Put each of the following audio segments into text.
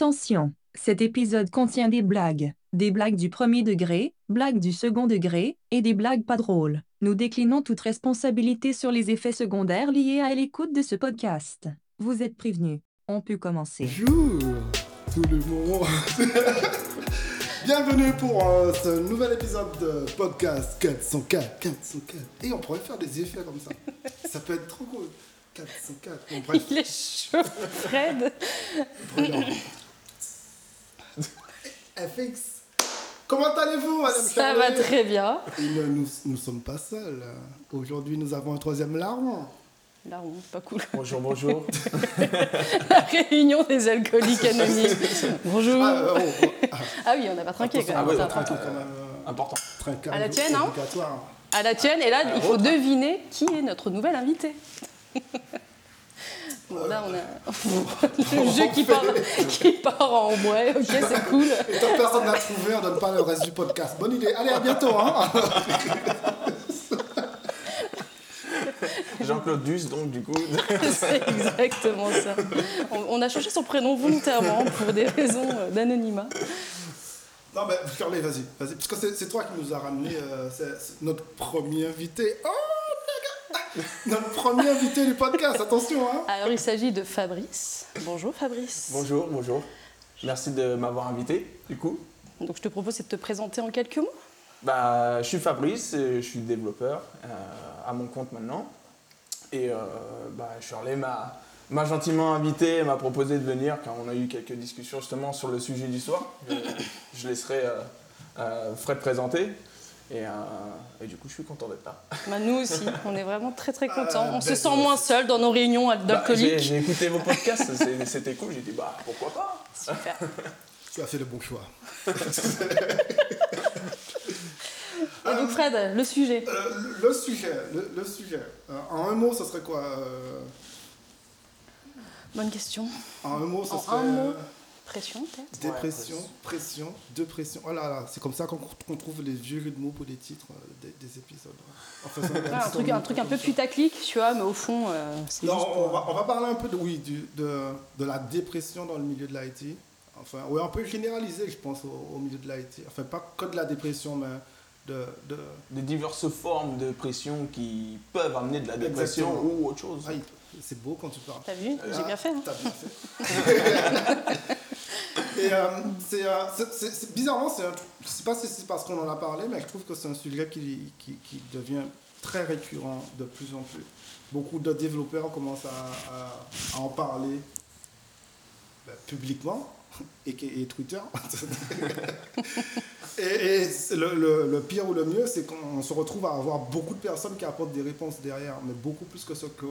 Attention, cet épisode contient des blagues. Des blagues du premier degré, blagues du second degré, et des blagues pas drôles. Nous déclinons toute responsabilité sur les effets secondaires liés à l'écoute de ce podcast. Vous êtes prévenus. On peut commencer. Bonjour tout le monde. Bienvenue pour euh, ce nouvel épisode de podcast 404, 404. Et on pourrait faire des effets comme ça. Ça peut être trop cool. 404. Bon, bref. Il est chaud, Fred. Brillant. FX. Comment allez-vous, madame Ça va très bien. Et nous, nous sommes pas seuls. Aujourd'hui, nous avons un troisième larron. Là, on pas cool. Bonjour, bonjour. La réunion des alcooliques anonymes. Bonjour. Ah, euh, oh, oh, ah, Ah oui, on n'a pas trinqué quand Ah même. Ça. tranquille quand même. euh, Important. trincage À la tienne, hein obligatoire. À la tienne, et là, il faut deviner qui est notre nouvel invité. Bon, là, on a le jeu qui part, qui part en ouais, ok, c'est cool. Et tant que personne n'a trouvé, on donne pas le reste du podcast. Bonne idée. Allez, à bientôt. Hein Jean-Claude Duss, donc, du coup. C'est exactement ça. On, on a changé son prénom volontairement pour des raisons d'anonymat. non, mais Charlie, vas-y. vas-y. Parce que c'est- toi qui nous a ramené euh, notre premier invité. Oh, Notre premier invité du podcast, attention. Hein Alors, il s'agit de Fabrice. Bonjour Fabrice. Bonjour, bonjour. Merci de m'avoir invité, du coup. Donc, je te propose c'est de te présenter en quelques mots. Bah, je suis Fabrice, euh, je suis développeur euh, à mon compte maintenant. Et euh, bah, Shirley m'a m'a gentiment invité, m'a proposé de venir car on a eu quelques discussions justement sur le sujet du soir. Je, je laisserai euh, euh, Fred présenter. Et, euh, et du coup, je suis content d'être là. Bah, nous aussi, on est vraiment très très contents. Euh, on se ben, sent moins seul dans nos réunions Bah, j'ai d'alcooliques. j'ai écouté vos podcasts, c'était cool. J'ai dit, bah pourquoi pas? Super. Tu as fait le bon choix. Et donc Fred, le sujet. Euh, le sujet, le, le sujet. Euh, en un mot, ce serait quoi euh, Bonne question. En un mot, ce En serait un mot. Euh, Pression peut-être dépression, Ouais, pression, dépression. Oh là là, c'est comme ça qu'on trouve les vieux jeux de mots pour les titres euh, des, des épisodes. Ouais, un, truc, un truc un peu putaclic, tu vois, mais au fond, euh, c'est Non, juste on pour- va, on va parler un peu de, oui, du- de, de la dépression dans le milieu de l'IT. Enfin, oui, on peut généraliser, je pense, au, au milieu de l'IT. Enfin, pas que de la dépression, mais de... de des diverses formes de pression qui peuvent amener de la dépression Exactement. ou autre chose. Ah, c'est beau quand tu parles. T'as vu? J'ai Ah, bien fait. hein. T'as bien fait. Et euh, c'est, euh, c'est- c'est- c'est- bizarrement, c'est pas si c'est parce qu'on en a parlé, mais je trouve que c'est un sujet qui, qui, devient très récurrent de plus en plus. Beaucoup de développeurs commencent à en parler ben, publiquement, et, et Twitter. et le, le- le pire ou le mieux, c'est qu'on se retrouve à avoir beaucoup de personnes qui apportent des réponses derrière, mais beaucoup plus que ce que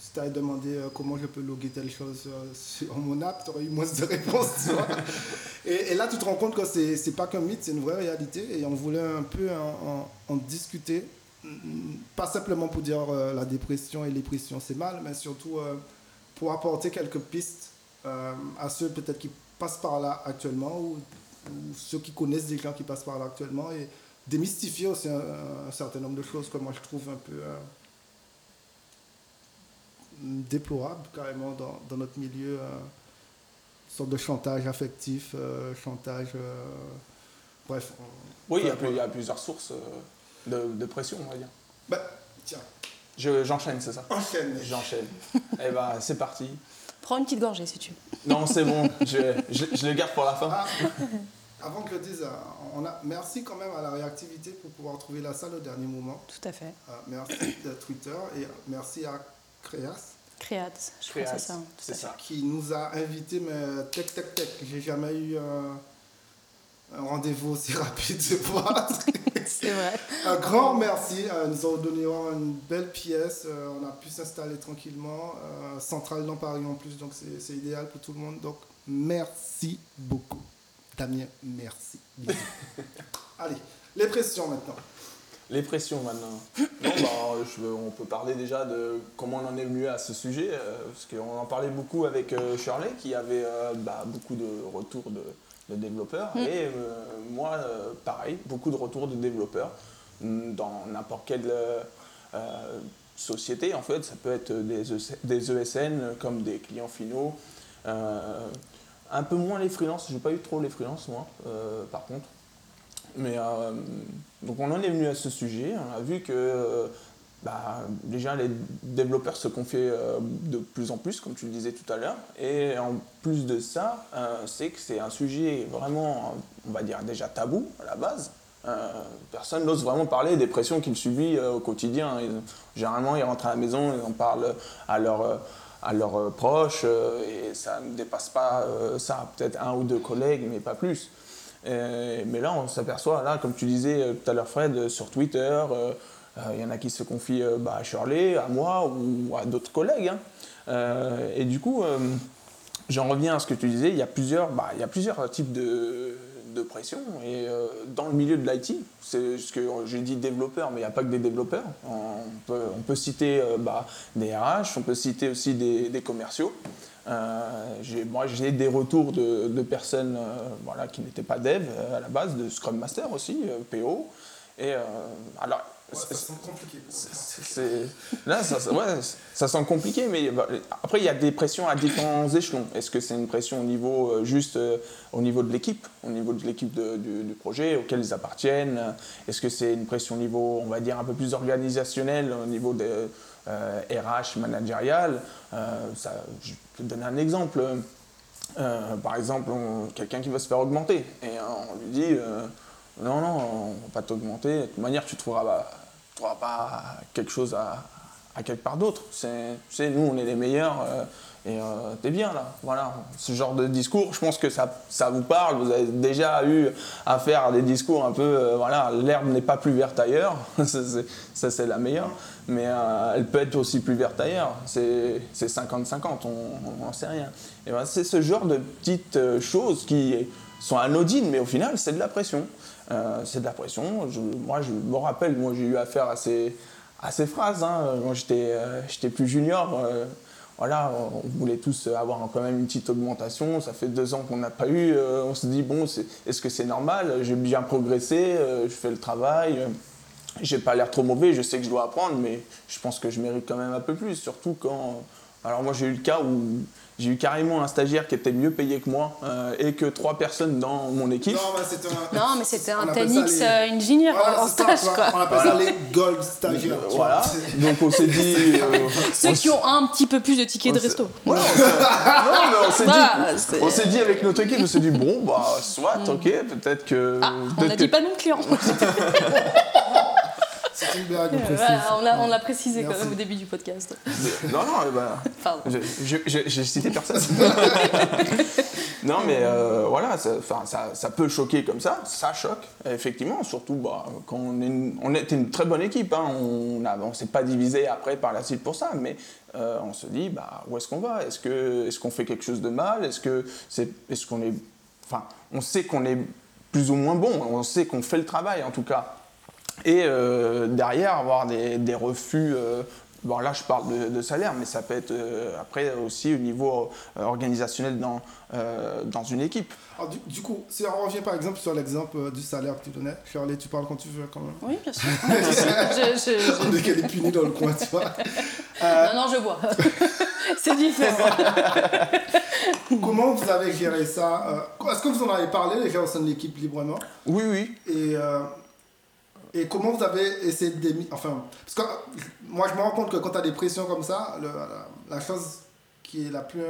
si tu avais demandé euh, comment je peux loguer telle chose euh, sur mon app, tu aurais eu moins de réponses. tu vois. et, et là, tu te rends compte que c'est c'est pas qu'un mythe, c'est une vraie réalité, et on voulait un peu en, en- en discuter, Mm, pas simplement pour dire euh, la dépression et les pressions c'est mal, mais surtout pour apporter quelques pistes euh, à ceux peut-être qui passent par là actuellement ou, ou ceux qui connaissent des gens qui passent par là actuellement et démystifier aussi un, un certain nombre de choses que moi je trouve un peu euh, déplorables carrément dans, dans notre milieu. euh, une sorte de chantage affectif, euh, chantage. euh, bref. Oui, il y, a y plusieurs sources de, de pression, on va dire. Bah, tiens, Je- J'enchaîne, c'est ça? Enchaîne. J'enchaîne. Eh ben, c'est parti. Prends une petite gorgée si tu veux. Non, c'est bon, je, je, je le garde pour la fin. Ah, avant que je le dise, euh, on a, merci quand même à la réactivité pour pouvoir trouver la salle au dernier moment. Tout à fait. Euh, merci à Twitter et merci à Créas Créat, je crois que c'est ça. c'est ça. qui nous a invités, mais tech, tech, tech. J'ai jamais eu euh, un rendez-vous aussi rapide de voir. C'est vrai. un grand merci. Euh, ils nous ont donné une belle pièce. Euh, on a pu s'installer tranquillement. Euh, centrale dans Paris en plus, donc c'est idéal pour tout le monde. Donc merci beaucoup. Damien, merci. Allez, les pressions maintenant. Les pressions maintenant. Non, bah, je on peut parler déjà de comment on en est venu à ce sujet, euh, parce qu'on en parlait beaucoup avec euh, Shirley, qui avait euh, bah, beaucoup de retours de, de développeurs, Mm. et euh, moi, euh, pareil, beaucoup de retours de développeurs mm, dans n'importe quelle euh, société, en fait, ça peut être des, des ESN comme des clients finaux, un peu moins les freelances. J'ai pas eu trop les freelances, moi, par contre. Mais euh, donc on en est venu à ce sujet. On a vu que bah, déjà les développeurs se confiaient euh, de plus en plus, comme tu le disais tout à l'heure. Et en plus de ça, euh, c'est que c'est un sujet vraiment, on va dire déjà tabou à la base. Euh, personne n'ose vraiment parler des pressions qu'il subit euh, au quotidien. Généralement, ils rentrent à la maison, ils en parlent à leurs à leurs proches et ça ne dépasse pas ça, peut-être un ou deux collègues, mais pas plus. Mais là, on s'aperçoit, là, comme tu disais tout à l'heure, Fred, sur Twitter, il y en a qui se confient euh, bah, à Shirley, à moi ou à d'autres collègues. hein. Euh, et du coup, euh, j'en reviens à ce que tu disais, il y a plusieurs, bah, il y a plusieurs types de, de pression. Et euh, dans le milieu de l'IT, c'est ce que j'ai dit développeur, mais il n'y a pas que des développeurs. On peut, citer euh, bah, des RH, on peut citer aussi des, commerciaux. Euh, moi, j'ai des retours de, de personnes euh, voilà, qui n'étaient pas dev euh, à la base, de Scrum Master aussi, euh, PO. Et euh, alors, ça semble compliqué. Là, ça, ouais, ça semble compliqué, mais bah, après, il y a des pressions à différents échelons. Est-ce que c'est une pression au niveau euh, juste euh, au niveau de l'équipe, au niveau de l'équipe du, projet auquel ils appartiennent? Est-ce que c'est une pression au niveau, on va dire, un peu plus organisationnel, au niveau de euh, RH, managérial? Euh, ça, Je peux te donner un exemple. Par exemple, quelqu'un qui veut se faire augmenter et on lui dit non, non, on va pas t'augmenter. De toute manière, tu trouveras, trouveras pas quelque chose à, quelque part d'autre. C'est, tu sais, nous, on est les meilleurs euh, et euh, t'es bien là. Voilà, ce genre de discours, je pense que ça, ça vous parle. Vous avez déjà eu à faire des discours un peu, euh, voilà, l'herbe n'est pas plus verte ailleurs. ça, c'est, la meilleure. Mais euh, elle peut être aussi plus verte ailleurs. C'est, c'est 50-50, on n'en sait rien. Et ben, c'est ce genre de petites choses qui sont anodines, mais au final, c'est de la pression. Euh, c'est de la pression. Je- moi, je me rappelle, moi, j'ai eu affaire à ces, à ces phrases. hein. Quand j'étais, euh, j'étais plus junior, euh, voilà, on voulait tous avoir quand même une petite augmentation. Ça fait deux ans qu'on n'a pas eu. on se dit, bon, est-ce que c'est normal? J'ai bien progressé, je fais le travail. j'ai pas l'air trop mauvais, je sais que je dois apprendre, mais je pense que je mérite quand même un peu plus, surtout quand... Alors moi j'ai eu le cas où j'ai eu carrément un stagiaire qui était mieux payé que moi euh, et que trois personnes dans mon équipe. Non, mais c'était un. Non, mais c'était on un appelle 10X ça les- euh, engineer Voilà, en ça, stage, quoi. On appelle ça les gold stagiaires. Voilà, donc on s'est dit... euh, Ceux on qui ont un petit peu plus de tickets de resto. Voilà, on s'est- non, mais on s'est Bah, dit, c'est- on s'est dit avec notre équipe, on s'est dit bon bah soit, ok, peut-être que. Ah, on n'a dit pas de client. C'est une blague, on précise. Voilà, on l'a- on l'a précisé quand même au début du podcast. Non non, eh ben, Pardon. J'ai cité personne. non, mais euh, voilà, ça, enfin, ça, ça peut choquer comme ça, ça choque, effectivement, surtout bah, quand on, est une- on était une très bonne équipe, hein, on ne on s'est pas divisé après par la suite pour ça, mais euh, on se dit, bah, où est-ce qu'on va? Est-ce qu'on est qu'on fait quelque chose de mal? Est-ce que c'est, est-ce qu'on est, enfin, on sait qu'on est plus ou moins bon, on sait qu'on fait le travail en tout cas. Et euh, derrière, avoir des, des refus. euh, bon, là, je parle de, de salaire, mais ça peut être euh, après aussi au niveau euh, organisationnel dans, euh, dans une équipe. Alors, du, du coup, si on revient par exemple sur l'exemple euh, du salaire que tu donnais, Shirley, tu parles quand tu veux quand même. Oui, bien sûr. Je- je- je- Dès qu'elle est punie dans le coin, tu vois. Non, non, je vois. C'est différent. Comment vous avez géré ça Est-ce que vous en avez parlé déjà au sein de l'équipe librement? Oui, oui. et, euh, et comment vous avez essayé de démi- Enfin, parce que moi je me rends compte que quand tu as des pressions comme ça, le- la, la chose qui est la plus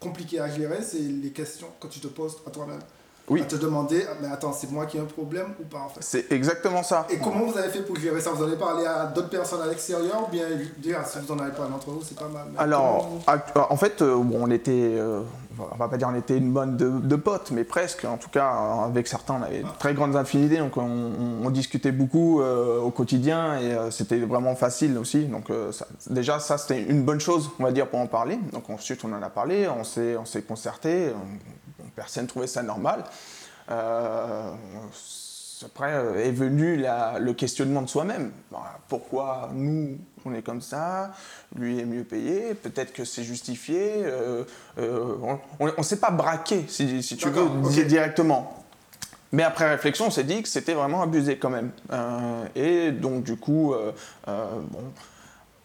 compliquée à gérer, c'est les questions que tu te poses à toi-même. Oui. À te demander, mais attends, c'est moi qui ai un problème ou pas en fait? C'est exactement ça. Et comment vous avez fait pour gérer ça? Vous en avez parlé à d'autres personnes à l'extérieur ou bien déjà si vous en avez parlé entre vous, c'est pas mal. mais Alors, comment en fait, euh, on était, euh, on va pas dire on était une bande de, de potes, mais presque. En tout cas, avec certains, on avait de très grandes affinités, donc on, discutait beaucoup euh, au quotidien et euh, c'était vraiment facile aussi. Donc euh, déjà, ça c'était une bonne chose, on va dire, pour en parler. Donc ensuite, on en a parlé, on s'est, on s'est concerté. on- personne trouvait ça normal. Après euh, est venu la- le questionnement de soi-même. Bah, Pourquoi nous, on est comme ça, lui est mieux payé, peut-être que c'est justifié. euh, euh, on ne s'est pas braqué, si, si tu veux, D'accord, ok. di- directement. Mais après réflexion, on s'est dit que c'était vraiment abusé quand même. Euh, et donc, du coup, bon,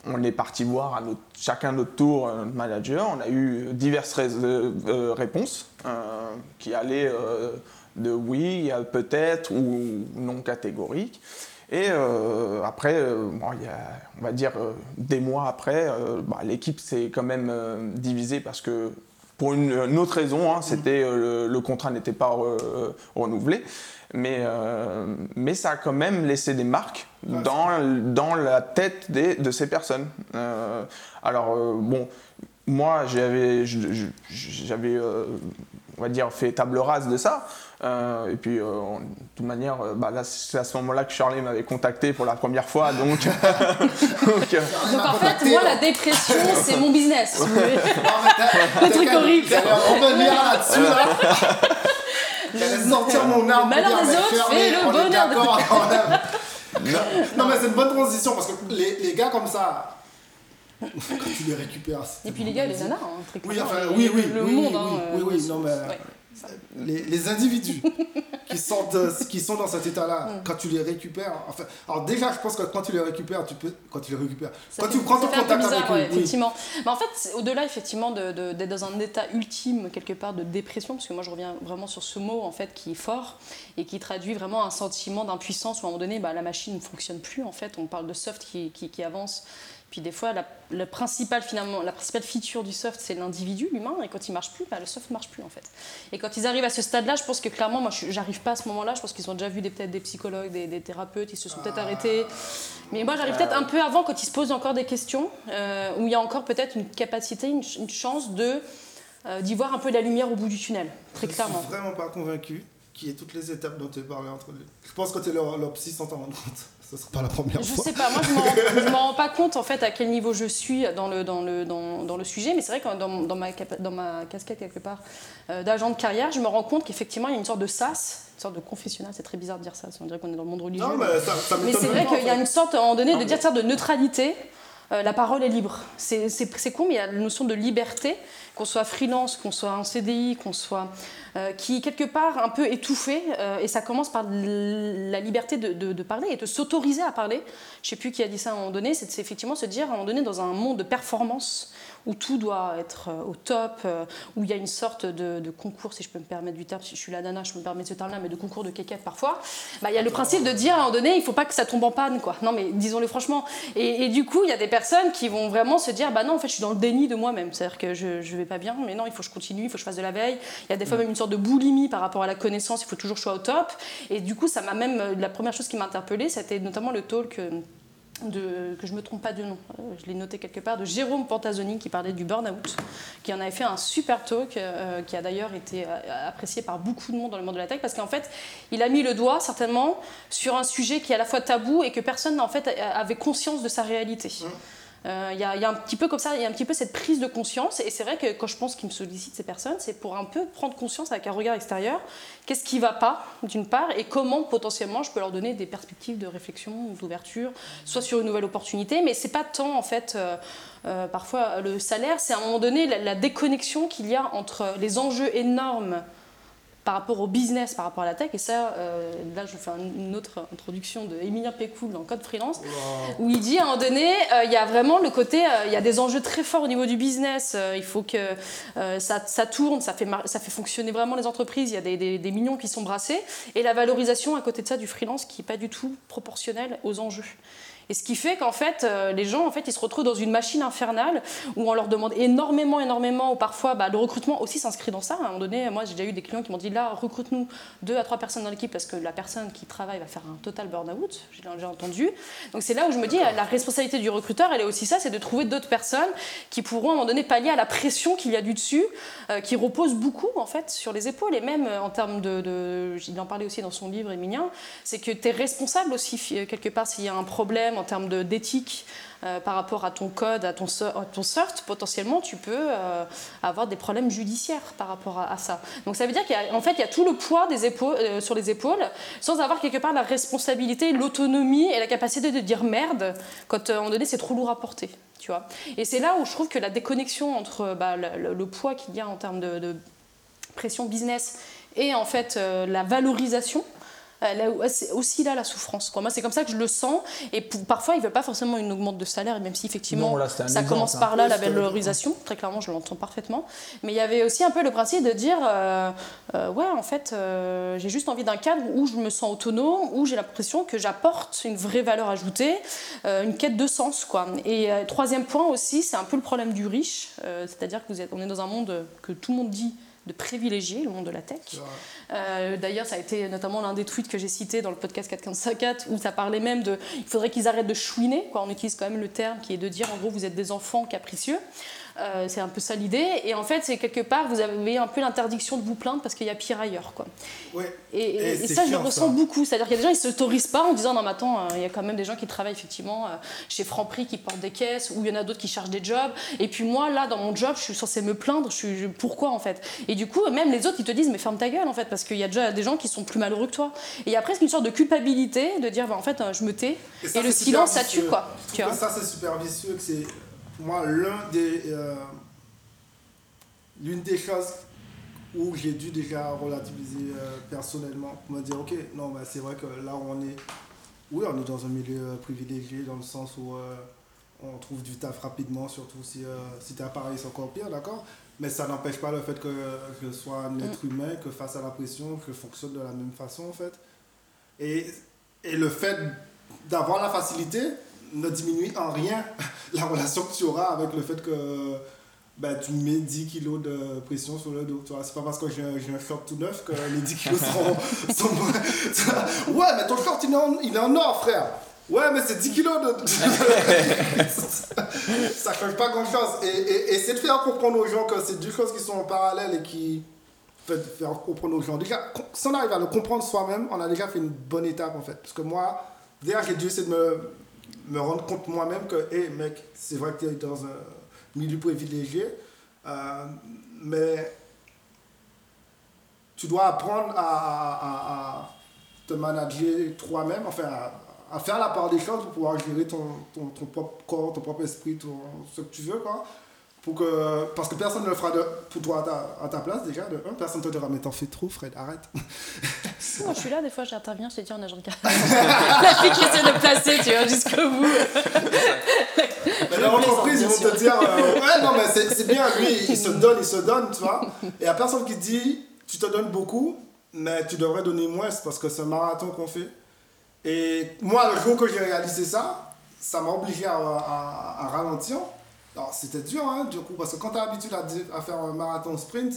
on est parti voir à notre, chacun notre tour notre manager. On a eu diverses réponses qui allaient de oui, peut-être ou non catégorique. Et euh, après, euh, bon, il y a, on va dire euh, des mois après, bah, l'équipe s'est quand même divisée parce que pour une, une autre raison, hein, c'était le, le contrat n'était pas renouvelé. Mais, mais ça a quand même laissé des marques dans, dans la tête des- de ces personnes. Alors, bon, moi, j'avais, j'avais on va dire, fait table rase de ça. Euh, et puis, euh, de toute manière, euh, bah, là, c'est à ce moment-là que Charlie m'avait contacté pour la première fois. Donc, donc, euh, Donc en fait, moi, la dépression, c'est mon business. Le truc horrible. J'allais revenir là-dessus, là. J'allais sortir mon arme. Le malheur des mais autres fait le on bonheur de- d'accord quand même. Non, mais c'est une bonne transition parce que les, les gars comme ça, quand tu les récupères. Et puis les gars, les nanas, hein, très Oui, enfin, oui, oui, le oui, monde. oui, hein, oui, euh, oui, non, mais ouais. Les, les individus qui sont, de- qui sont dans cet état-là, Mm. quand tu les récupères, enfin, alors déjà, je pense que quand tu les récupères, tu peux, quand tu les récupères, Ça quand fait- tu prends ton contact bizarre, avec eux, ouais, oui. effectivement. Mais en fait, au-delà effectivement de- de- d'être dans un état ultime quelque part de dépression, parce que moi je reviens vraiment sur ce mot en fait qui est fort et qui traduit vraiment un sentiment d'impuissance où à un moment donné, bah, la machine ne fonctionne plus en fait. On parle de soft qui, qui- qui avance. Puis des fois, la, le principal, finalement, la principale feature du soft, c'est l'individu, l'humain, et quand il marche plus, bah, le soft ne marche plus en fait. Et quand ils arrivent à ce stade-là, je pense que clairement, moi, je- j'arrive pas à ce moment-là. Je pense qu'ils ont déjà vu peut-être des psychologues, des, des thérapeutes, ils se sont peut-être arrêtés. Mais moi, j'arrive peut-être un peu avant, quand ils se posent encore des questions, euh, où il y a encore peut-être une capacité, une, ch- une chance de euh, d'y voir un peu la lumière au bout du tunnel, très Je clairement. suis vraiment pas convaincu qu'il y ait toutes les étapes dont tu parlais entre les. Je pense que tu es leur, leur psy sans t'en rendre compte. Ce sera pas la première Je fois. sais pas, moi je je m'en rends pas compte en fait à quel niveau je suis dans le, dans le, dans, dans le sujet, mais c'est vrai que dans, dans ma, dans ma casquette quelque part euh, d'agent de carrière, je me rends compte qu'effectivement il y a une sorte de sas, une sorte de confessionnal, c'est très bizarre de dire ça, on dirait qu'on est dans le monde religieux. Non, mais- mais Mais c'est vrai qu'il y a une sorte, à un moment donné, de dire de neutralité. Euh, la parole est libre. C'est con, mais il y a la notion de liberté, qu'on soit freelance, qu'on soit en CDI, qu'on soit. euh, qui quelque part un peu étouffée. euh, et ça commence par la liberté de, de- de parler et de s'autoriser à parler. Je sais plus qui a dit ça à un moment donné, c'est effectivement se dire à un moment donné, dans un monde de performance, où tout doit être euh, au top, euh, où il y a une sorte de, de concours, si je peux me permettre du terme, si je suis la nana, je peux me permettre ce terme-là, mais de concours de kékette parfois, bah, il y a le principe de dire à un moment donné, il faut pas que ça tombe en panne, quoi. Non, mais disons-le franchement. Et, et du coup, il y a des personnes qui vont vraiment se dire, bah non, en fait, je suis dans le déni de moi-même. C'est-à-dire que je, je vais pas bien, mais non, il faut que je continue, il faut que je fasse de la veille. Il y a des fois même une sorte de boulimie par rapport à la connaissance, il faut toujours que je sois au top. Et du coup, ça m'a même, euh, la première chose qui m'a interpellée, c'était notamment le talk. Que je me trompe pas de nom, euh, je l'ai noté quelque part, de Jérôme Pantazoni qui parlait du burn-out, qui en avait fait un super talk, euh, qui a d'ailleurs été euh, apprécié par beaucoup de monde dans le monde de la tech, parce qu'en fait, il a mis le doigt certainement sur un sujet qui est à la fois tabou et que personne en fait avait conscience de sa réalité. Euh, Il y, a- il y a un petit peu comme ça, il y a un petit peu cette prise de conscience, et c'est vrai que quand je pense qu'ils me sollicitent ces personnes, c'est pour un peu prendre conscience avec un regard extérieur, qu'est-ce qui va pas d'une part, et comment potentiellement je peux leur donner des perspectives de réflexion, d'ouverture, soit sur une nouvelle opportunité, mais c'est pas tant en fait. euh, euh, parfois, le salaire, c'est à un moment donné la déconnexion qu'il y a entre les enjeux énormes par rapport au business, par rapport à la tech. Et ça, euh, là, je fais un- une autre introduction de Emilien Pécoul dans Code Freelance, où il dit à un moment donné, euh, il y a vraiment le côté, euh, il y a des enjeux très forts au niveau du business. il faut que ça, ça tourne, ça fait, mar- ça fait fonctionner vraiment les entreprises. Il y a des, des- des millions qui sont brassés. Et la valorisation à côté de ça du freelance qui n'est pas du tout proportionnelle aux enjeux. Et ce qui fait qu'en fait, euh, les gens, en fait, ils se retrouvent dans une machine infernale où on leur demande énormément, énormément, ou parfois, bah, le recrutement aussi s'inscrit dans ça. À un moment donné, moi, j'ai déjà eu des clients qui m'ont dit là, recrute-nous deux à trois personnes dans l'équipe parce que la personne qui travaille va faire un total burn-out. J'ai déjà entendu. Donc c'est là où je me dis, la responsabilité du recruteur, elle est aussi ça, c'est de trouver d'autres personnes qui pourront à un moment donné pallier à la pression qu'il y a du dessus, euh, qui repose beaucoup en fait sur les épaules et même euh, en termes de, de il en parlait aussi dans son livre Emilien, c'est que tu es responsable aussi quelque part s'il y a un problème en termes d'éthique euh, par rapport à ton code, à ton, à ton cert, potentiellement tu peux euh, avoir des problèmes judiciaires par rapport à, ça. Donc ça veut dire qu'en fait il y a tout le poids des épaules, euh, sur les épaules sans avoir quelque part la responsabilité, l'autonomie et la capacité de dire merde quand à un moment donné c'est trop lourd à porter. Tu vois et c'est là où je trouve que la déconnexion entre bah, le, poids qu'il y a en termes de, de pression business et en fait la valorisation c'est aussi là la souffrance. Quoi. Moi, c'est comme ça que je le sens. Et parfois, ils ne veulent pas forcément une augmente de salaire, même si effectivement, ça commence par là, la valorisation. Très clairement, je l'entends parfaitement. Mais il y avait aussi un peu le principe de dire euh, euh, ouais, en fait, euh, j'ai juste envie d'un cadre où je me sens autonome, où j'ai l'impression que j'apporte une vraie valeur ajoutée, une quête de sens. Quoi. Et troisième point aussi, c'est un peu le problème du riche. C'est-à-dire que vous êtes, on est dans un monde que tout le monde dit de privilégier, le monde de la tech. Euh, d'ailleurs, ça a été notamment l'un des tweets que j'ai cité dans le podcast 454 où ça parlait même de il faudrait qu'ils arrêtent de chouiner. Quoi. On utilise quand même le terme qui est de dire en gros vous êtes des enfants capricieux. Euh, c'est un peu ça l'idée. Et en fait, c'est quelque part, vous avez un peu l'interdiction de vous plaindre parce qu'il y a pire ailleurs. Quoi. Et, ça, je le ressens beaucoup. C'est-à-dire qu'il y a des gens, ils ne s'autorisent pas en disant non, mais attends, euh, il y a quand même des gens qui travaillent effectivement euh, chez Franprix qui portent des caisses, ou il y en a d'autres qui cherchent des jobs. Et puis moi, là, dans mon job, je suis censée me plaindre. Je suis, pourquoi en fait? Et du coup, même les autres, ils te disent mais ferme ta gueule en fait, parce qu'il y a déjà des gens qui sont plus malheureux que toi. Et il y a presque une sorte de culpabilité de dire bah, en fait, je me tais. Et, le silence, ça tue quoi. Tu vois? ça, c'est super vicieux. C'est moi l'un des l'une des choses où j'ai dû déjà relativiser euh, personnellement pour me dire ok non bah, c'est vrai que là on est oui on est dans un milieu euh, privilégié dans le sens où euh, on trouve du taf rapidement surtout si, si tu es à Paris c'est encore pire d'accord? Mais ça n'empêche pas le fait que je sois un être mm. humain que face à la pression que je fonctionne de la même façon en fait et, et le fait d'avoir la facilité ne diminue en rien la relation que tu auras avec le fait que ben, tu mets 10 kilos de pression sur le dos. Tu vois, c'est pas parce que j'ai un short tout neuf que les 10 kilos seront. ouais, mais ton short il est, en, il est en or, frère. Ouais, mais c'est 10 kilos de. ça change pas grand chose. Et, et, et c'est de faire comprendre aux gens que c'est deux choses qui sont en parallèle et qui. Faire comprendre aux gens. Déjà, si on arrive à le comprendre soi-même, on a déjà fait une bonne étape en fait. Parce que moi, déjà, j'ai dû essayer de me, me rendre compte moi-même que, hé hey, mec, c'est vrai que tu es dans un milieu privilégié. Euh, mais tu dois apprendre à, te manager toi-même, enfin à, faire la part des choses pour pouvoir gérer ton, ton, ton propre corps, ton propre esprit, ce que tu veux. Quoi. Pour que, parce que personne ne le fera de, pour toi à ta, place déjà. De personne ne te dira mais t'en fais trop Fred, arrête. moi je suis là, des fois j'interviens, je te dis en agent de La fille qui essaie de placer, tu vois, jusqu'au bout. mais dans l'entreprise, ils vont te dire euh, ouais, non, mais c'est bien, lui, il se donne, il se donne, tu vois. Et il n'y a personne qui dit tu te donnes beaucoup, mais tu devrais donner moins parce que c'est un marathon qu'on fait. Et moi, le jour que j'ai réalisé ça, ça m'a obligé à, à, à ralentir c'était dur, hein, du coup, parce que quand tu as l'habitude à, faire un marathon sprint,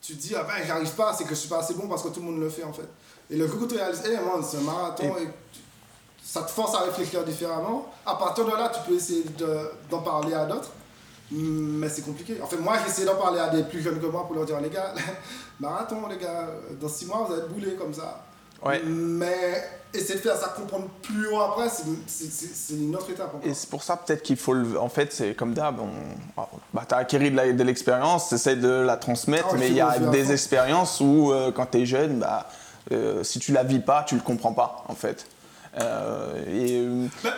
tu te dis, ah ben, j'arrive pas, c'est que je suis pas assez bon parce que tout le monde le fait, en fait. Et le coup que tu réalises, hey, c'est un marathon, et... ça te force à réfléchir différemment. À partir de là, tu peux essayer d'en parler à d'autres, mais c'est compliqué. En fait, moi, j'ai essayé d'en parler à des plus jeunes que moi pour leur dire, les gars, marathon, les gars, dans six mois, vous allez bouler comme ça. Ouais. Mais essayer de faire ça comprendre plus haut après, c'est une autre étape. Et c'est pour ça peut-être qu'il faut le. En fait, c'est comme d'hab, bah, tu as acquis de l'expérience, tu essaies de la transmettre, ah mais il y a des expériences où euh, quand tu es jeune, bah, euh, si tu la vis pas, tu le comprends pas en fait. Euh, et, bah,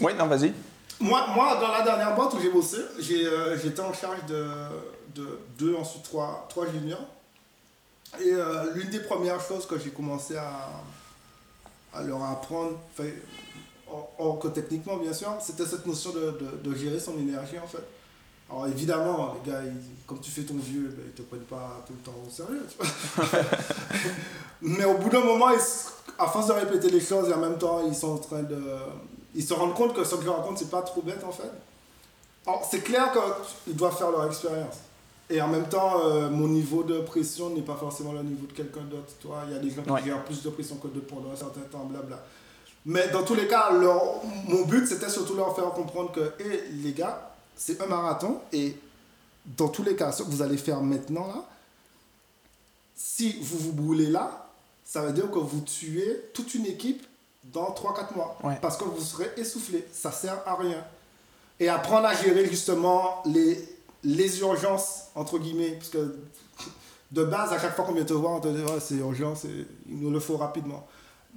Oui, non, vas-y. Moi, moi, dans la dernière boîte où j'ai bossé, j'étais en charge de, de deux, ensuite trois, trois juniors. Et l'une des premières choses que j'ai commencé à, à leur apprendre, or que techniquement bien sûr, c'était cette notion de, de, gérer son énergie en fait. Alors évidemment, les gars, comme tu fais ton vieux, ben, ils ne te prennent pas tout le temps au sérieux. Mais au bout d'un moment, à force de répéter les choses et en même temps, ils sont en train de... Ils se rendent compte que ce que je raconte, c'est pas trop bête en fait. Alors c'est clair qu'ils doivent faire leur expérience. Et en même temps, euh, mon niveau de pression n'est pas forcément le niveau de quelqu'un d'autre. Toi, il y a des gens qui gèrent plus de pression que d'autres pendant un certain temps, blabla. Mais dans tous les cas, leur, mon but, c'était surtout leur faire comprendre que, hé, les gars, c'est un marathon. Et dans tous les cas, ce que vous allez faire maintenant, là, si vous vous brûlez là, ça veut dire que vous tuez toute une équipe dans 3-4 mois. Parce que vous serez essoufflé. Ça sert à rien. Et apprendre à gérer justement les, les urgences, entre guillemets, parce que de base, à chaque fois qu'on vient te voir, on te dit c'est urgent, il nous le faut rapidement.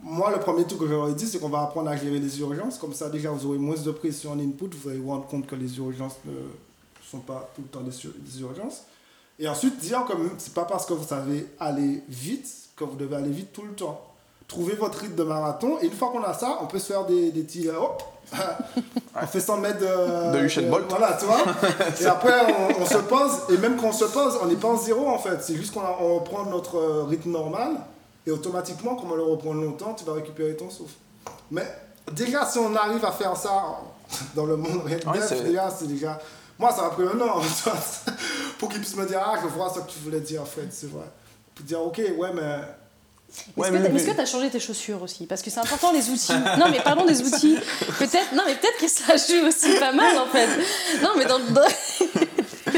Moi, le premier truc que j'aurais dit, c'est qu'on va apprendre à gérer les urgences. Comme ça, déjà, vous aurez moins de pression en input. Vous allez vous rendre compte que les urgences ne sont pas tout le temps des, urgences. Et ensuite, dire que c'est pas parce que vous savez aller vite que vous devez aller vite tout le temps. Trouver votre rythme de marathon. Et une fois qu'on a ça, on peut se faire des, des petits. euh, hop, on fait 100 mètres de. De Usain Bolt. Voilà, tu vois. et après, on, on se pose. Et même quand on se pose, on n'est pas en zéro en fait. C'est juste qu'on on reprend notre euh, rythme normal. Et automatiquement, comme on le reprend longtemps, tu vas récupérer ton souffle. Mais déjà, si on arrive à faire ça dans le monde réel, Ouais, c'est- déjà, c'est déjà. Moi, ça m'a pris un an pour qu'ils puissent me dire Ah, je vois ce que tu voulais dire, Fred, c'est vrai. Pour dire Ok, ouais, mais. Est-ce que tu as changé tes chaussures aussi Parce que c'est important les outils. Non mais parlons des outils. Peut-être non mais peut-être que ça joue aussi pas mal en fait. Non mais dans, dans-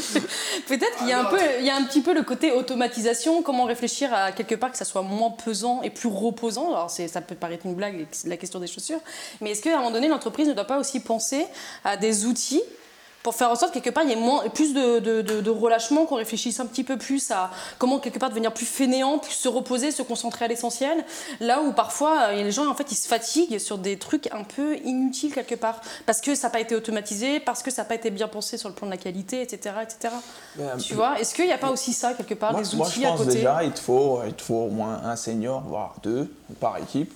peut-être qu'il y a un peu il y a un petit peu le côté automatisation, comment réfléchir à quelque part que ça soit moins pesant et plus reposant. Alors c'est ça peut paraître une blague la question des chaussures, mais est-ce qu'à un moment donné l'entreprise ne doit pas aussi penser à des outils pour faire en sorte quelque part il y ait moins, plus de, de, de- de relâchement, qu'on réfléchisse un petit peu plus à comment quelque part devenir plus fainéant, plus se reposer, se concentrer à l'essentiel. Là où parfois euh, il y a les gens en fait ils se fatiguent sur des trucs un peu inutiles quelque part parce que ça n'a pas été automatisé, parce que ça n'a pas été bien pensé sur le plan de la qualité, etc., etc. Ben, Tu vois Est-ce qu'il n'y a pas aussi ça quelque part, moi, des moi, outils je à pense côté? déjà, il te, faut, il te faut au moins un senior, voire deux, par équipe.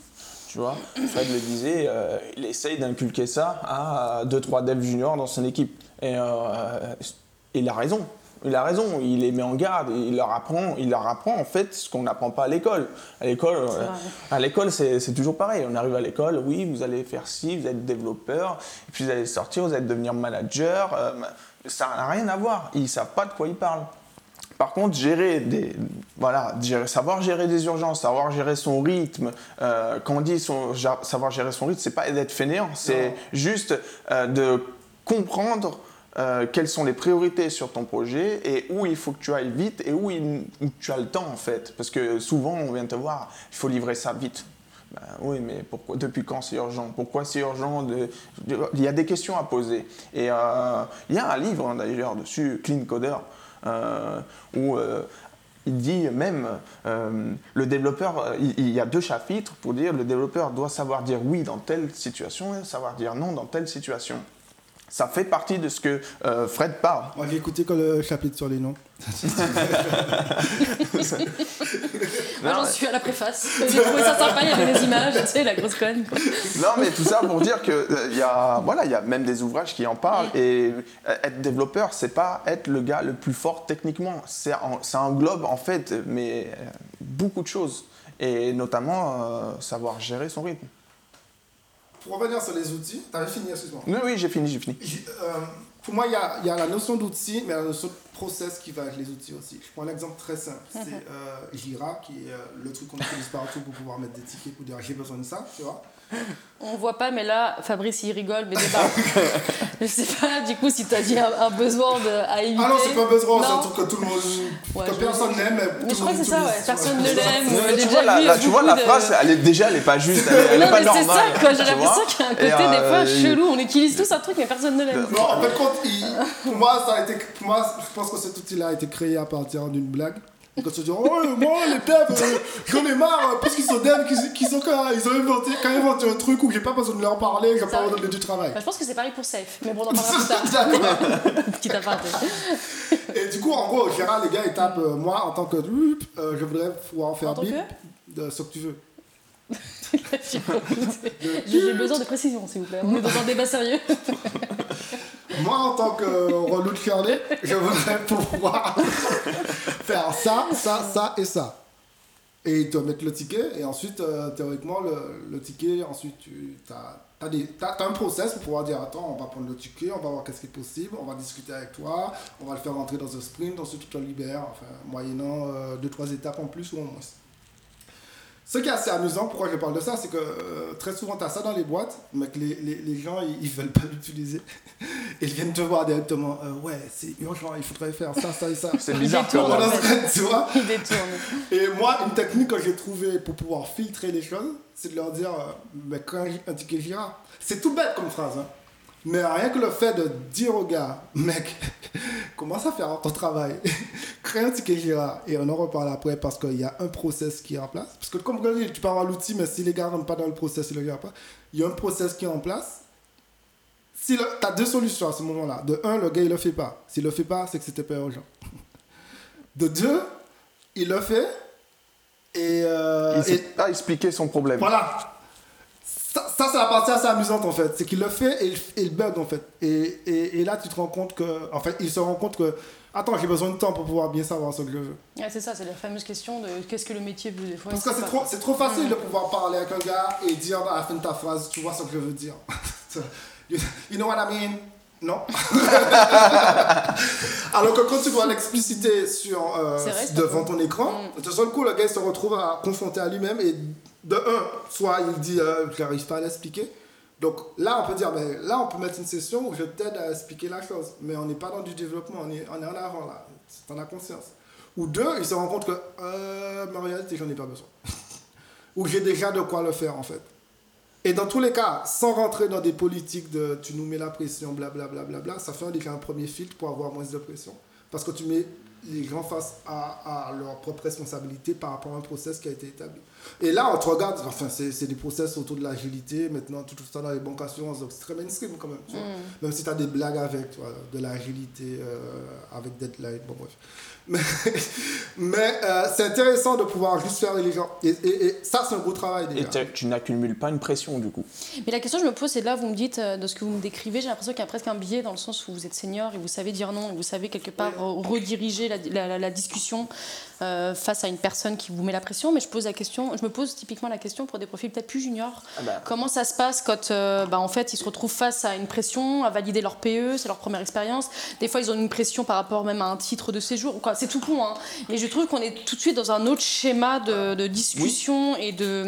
Tu vois, Fred le disait, euh, il essaye d'inculquer ça à deux, trois devs juniors dans son équipe. Et euh, il a raison. Il a raison, il les met en garde, il leur apprend, il leur apprend en fait ce qu'on n'apprend pas à l'école. À l'école, euh, vrai. à l'école c'est c'est toujours pareil. On arrive à l'école, oui, vous allez faire ci, vous êtes développeur, et puis vous allez sortir, vous allez devenir manager. euh, ça n'a rien à voir. Ils savent pas de quoi ils parlent. Par contre, gérer des, voilà, gérer- savoir gérer des urgences, savoir gérer son rythme. euh, quand on dit son- savoir gérer son rythme, c'est pas d'être fainéant, c'est juste euh, de comprendre euh, quelles sont les priorités sur ton projet et où il faut que tu ailles vite et où, il- où tu as le temps en fait. Parce que souvent, on vient te voir, il faut livrer ça vite. Ben oui, mais pourquoi, depuis quand c'est urgent? Pourquoi c'est urgent de, de- Il y a des questions à poser. Et euh, il y a un livre hein, d'ailleurs dessus, Clean Coder, où euh, il dit même euh, le développeur, euh, il, il y a deux chapitres pour dire le développeur doit savoir dire oui dans telle situation et savoir dire non dans telle situation. Ça fait partie de ce que euh, Fred parle. Écouté que le chapitre sur les noms. Moi j'en suis à la préface. J'ai trouvé ça sympa, il y avait des images, tu sais, la grosse conne. quoi. Non, mais tout ça pour dire que euh, il y a, voilà, il y a même des ouvrages qui en parlent. Et euh, être développeur, c'est pas être le gars le plus fort techniquement. C'est en- ça englobe en fait, mais euh, beaucoup de choses, et notamment euh, savoir gérer son rythme. Pour revenir sur les outils, t'avais fini, excuse-moi. Oui, oui, j'ai fini, j'ai fini. Euh, pour moi, il y a, il y a la notion d'outil, mais la notion de process qui va avec les outils aussi. Je prends un exemple très simple. C'est euh, Jira, qui est euh, le truc qu'on utilise partout pour pouvoir mettre des tickets, pour dire j'ai besoin de ça, tu vois. On voit pas, mais là, Fabrice il rigole, mais débat. je sais pas, du coup, si t'as dit un, un besoin de, à éviter. Ah non, c'est pas besoin, c'est un truc que tout le monde. Ouais, que personne n'aime. mais je crois que c'est ça, ouais. Personne ne l'aime. J'ai tu vois, la, vu la- tu vois, la beaucoup de- phrase, elle est, déjà, elle est pas juste, elle est non, pas mais c'est normale. ça, quoi. J'ai l'impression qu'il y a un côté, des fois, euh, chelou. On utilise tous un truc, mais personne ne l'aime. Non, en fait, pour moi, ça a été, pour moi, je pense que cet outil-là a été créé à partir d'une blague. Quand tu dis, oh, moi, les devs, euh, j'en ai marre, euh, parce qu'ils sont devs, qu'ils qu'ils ont, quand, ils ont inventé, quand ils inventé un truc où j'ai pas besoin de leur parler, j'ai pas donner du travail. Bah, je pense que c'est pareil pour Safe, mais bon, on en parlera plus tard. D'accord. Petit aparté. Et du coup, en gros, Gérard, les gars, ils tapent, euh, moi, en tant que, euh, je voudrais pouvoir faire bip de ce que tu veux. J'ai besoin de précision, s'il vous plaît. On est dans un débat sérieux. Moi, en tant que euh, relou de Shirley, je voudrais pouvoir faire ça, ça, ça et ça. Et ils te mettent le ticket, et ensuite, euh, théoriquement, le, ticket, ensuite, tu as, un process pour pouvoir dire Attends, on va prendre le ticket, on va voir qu'est-ce qui est possible, on va discuter avec toi, on va le faire rentrer dans un sprint, ensuite tu te libères, enfin, moyennant euh, deux, trois étapes en plus ou en moins. Ce qui est assez amusant, pourquoi je parle de ça, c'est que euh, très souvent tu as ça dans les boîtes, mais que les, les, les gens ils, ils veulent pas l'utiliser. Ils viennent te voir directement Euh, Ouais, c'est urgent, il faudrait faire ça, ça et ça. C'est bizarre quand même. tu vois Il détourne. Et moi, une technique que j'ai trouvée pour pouvoir filtrer les choses, c'est de leur dire euh, Mais quand un ticket gira, c'est tout bête comme phrase, hein. Mais rien que le fait de dire au gars, mec, commence à faire ton travail, crée un ticket Jira, et on en reparle après parce qu'il y a un process qui est en place. Parce que comme je dis, tu peux avoir l'outil, mais si les gars ne rentrent pas dans le process, ils le gardent pas. Il y a un process qui est en place. Si tu as deux solutions à ce moment-là. De un, le gars, il le fait pas. S'il le fait pas, c'est que c'était pas urgent. De deux, il le fait, Et, euh, Il sait et- pas expliquer son problème. voilà. Ça, ça, c'est la partie assez amusante en fait. C'est qu'il le fait et il, et il bug en fait. Et, et, et là, tu te rends compte que. En fait, il se rend compte que. Attends, j'ai besoin de temps pour pouvoir bien savoir ce que je veux. Ouais, c'est ça, c'est la fameuse question de qu'est-ce que le métier veut des fois. Parce que c'est trop, trop facile de pouvoir parler avec un gars et dire à la fin de ta phrase, tu vois ce que je veux dire. you know what I mean? Non. Alors que quand tu dois l'expliciter sur, euh, vrai, devant ton écran, Mm. de seul coup, le gars il se retrouve à confronter à lui-même et de un, soit il dit, euh, je n'arrive pas à l'expliquer. Donc là, on peut dire, mais là, on peut mettre une session où je t'aide à expliquer la chose. Mais on n'est pas dans du développement, on est, on est en avant là. T'en as conscience. Ou deux, il se rend compte que, euh, en réalité, j'en ai pas besoin. Ou j'ai déjà de quoi le faire en fait. Et dans tous les cas, sans rentrer dans des politiques de tu nous mets la pression, blablabla, bla, bla, bla, ça fait un premier filtre pour avoir moins de pression. Parce que tu mets les gens face à, à leur propre responsabilité par rapport à un process qui a été établi. Et là, on te regarde, enfin, c'est des process autour de l'agilité, maintenant, tout ça dans les banques assurances, donc c'est très mainstream quand même. tu vois. Même si tu as des blagues avec, tu vois, de l'agilité, euh, avec deadline, bon bref. Mais, mais euh, c'est intéressant de pouvoir juste faire les gens. Et, et- et ça, c'est un beau travail Et déjà. tu- tu n'accumules pas une pression du coup. Mais la question que je me pose, c'est là, vous me dites, euh, de ce que vous me décrivez, j'ai l'impression qu'il y a presque un biais dans le sens où vous êtes senior et vous savez dire non, et vous savez quelque part rediriger la, la- la- la discussion euh, face à une personne qui vous met la pression. Mais je, pose la question, je me pose typiquement la question pour des profils peut-être plus juniors. Ah bah. Comment ça se passe quand euh, bah, en fait, ils se retrouvent face à une pression, à valider leur PE, c'est leur première expérience. Des fois, ils ont une pression par rapport même à un titre de séjour. Quoi. C'est tout con, hein. mais je trouve qu'on est tout de suite dans un autre schéma de, de discussion et de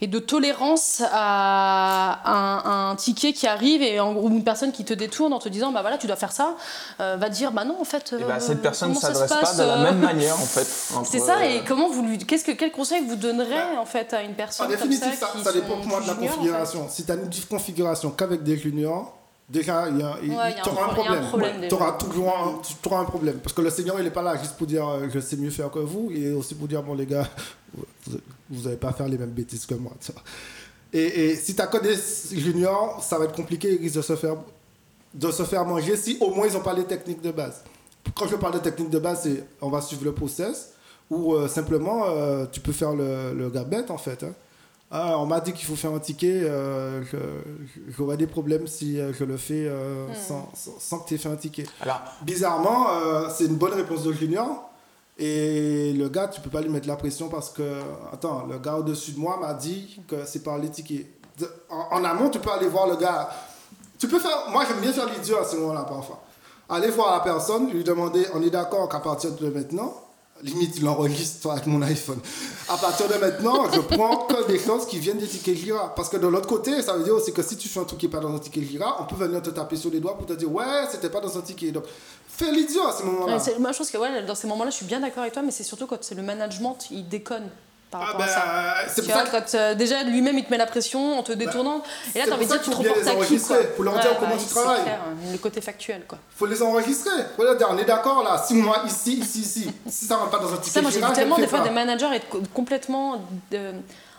et de tolérance à un, un ticket qui arrive et en, ou une personne qui te détourne en te disant bah voilà tu dois faire ça euh, va dire bah non en fait Et bah, euh, cette personne ne s'adresse pas de la euh, même manière en fait. c'est ça et euh, comment vous lui qu'est-ce que quel conseil vous donnerez en fait à une En personne comme définitive, ça, ça, qui ça sont dépend comment de la en fait configuration. Si tu as une configuration qu'avec des juniors, déjà, il y a, il- Ouais, il y a tu un auras un problème. Tu auras toujours un, tu auras un problème. Parce que le senior, il n'est pas là juste pour dire euh, je sais mieux faire que vous. Il est aussi pour dire bon, les gars, vous n'allez pas faire les mêmes bêtises que moi. tu vois. Et, et si tu as que des juniors, ça va être compliqué. Ils risquent de se faire, de se faire manger si au moins ils n'ont pas les techniques de base. Quand je parle de techniques de base, c'est on va suivre le process ou euh, simplement euh, tu peux faire le, le en fait. hein. Ah, on m'a dit qu'il faut faire un ticket, euh, j'aurais des problèmes si euh, je le fais euh, sans, sans, sans que tu aies fait un ticket. Alors, Bizarrement, euh, c'est une bonne réponse de junior. Et le gars, tu peux pas lui mettre la pression parce que, attends, le gars au-dessus de moi m'a dit que c'est par les tickets. En, en amont, tu peux aller voir le gars. Tu peux faire, moi j'aime bien faire l'idiot à ce moment-là parfois. Aller voir la personne, lui demander, on est d'accord qu'à partir de maintenant, limite l'enregistre avec mon iPhone. À partir de maintenant, je prends que des choses qui viennent des tickets Jira. Parce que de l'autre côté, ça veut dire aussi que si tu fais un truc qui n'est pas dans un ticket Jira, on peut venir te taper sur les doigts pour te dire, ouais, c'était pas dans un ticket. Donc, fais l'idiot à ce moment-là. Ouais, c'est- moi je pense que ouais, dans ces moments-là je suis bien d'accord avec toi mais c'est surtout quand c'est le management il déconne par Ah rapport à ben, ça c'est Tu ça que- quand euh, déjà lui-même il te met la pression en te détournant et là t'as envie de dire tu te faut reportes les à qui enregistrer, quoi pour leur dire comment tu c'est travailles. clair, le côté factuel quoi faut les enregistrer. Faut dire, on est d'accord là, si moi ici, ici, ici, si ça rentre pas dans un ticket ça moi j'ai tellement des fois des managers être co- complètement euh,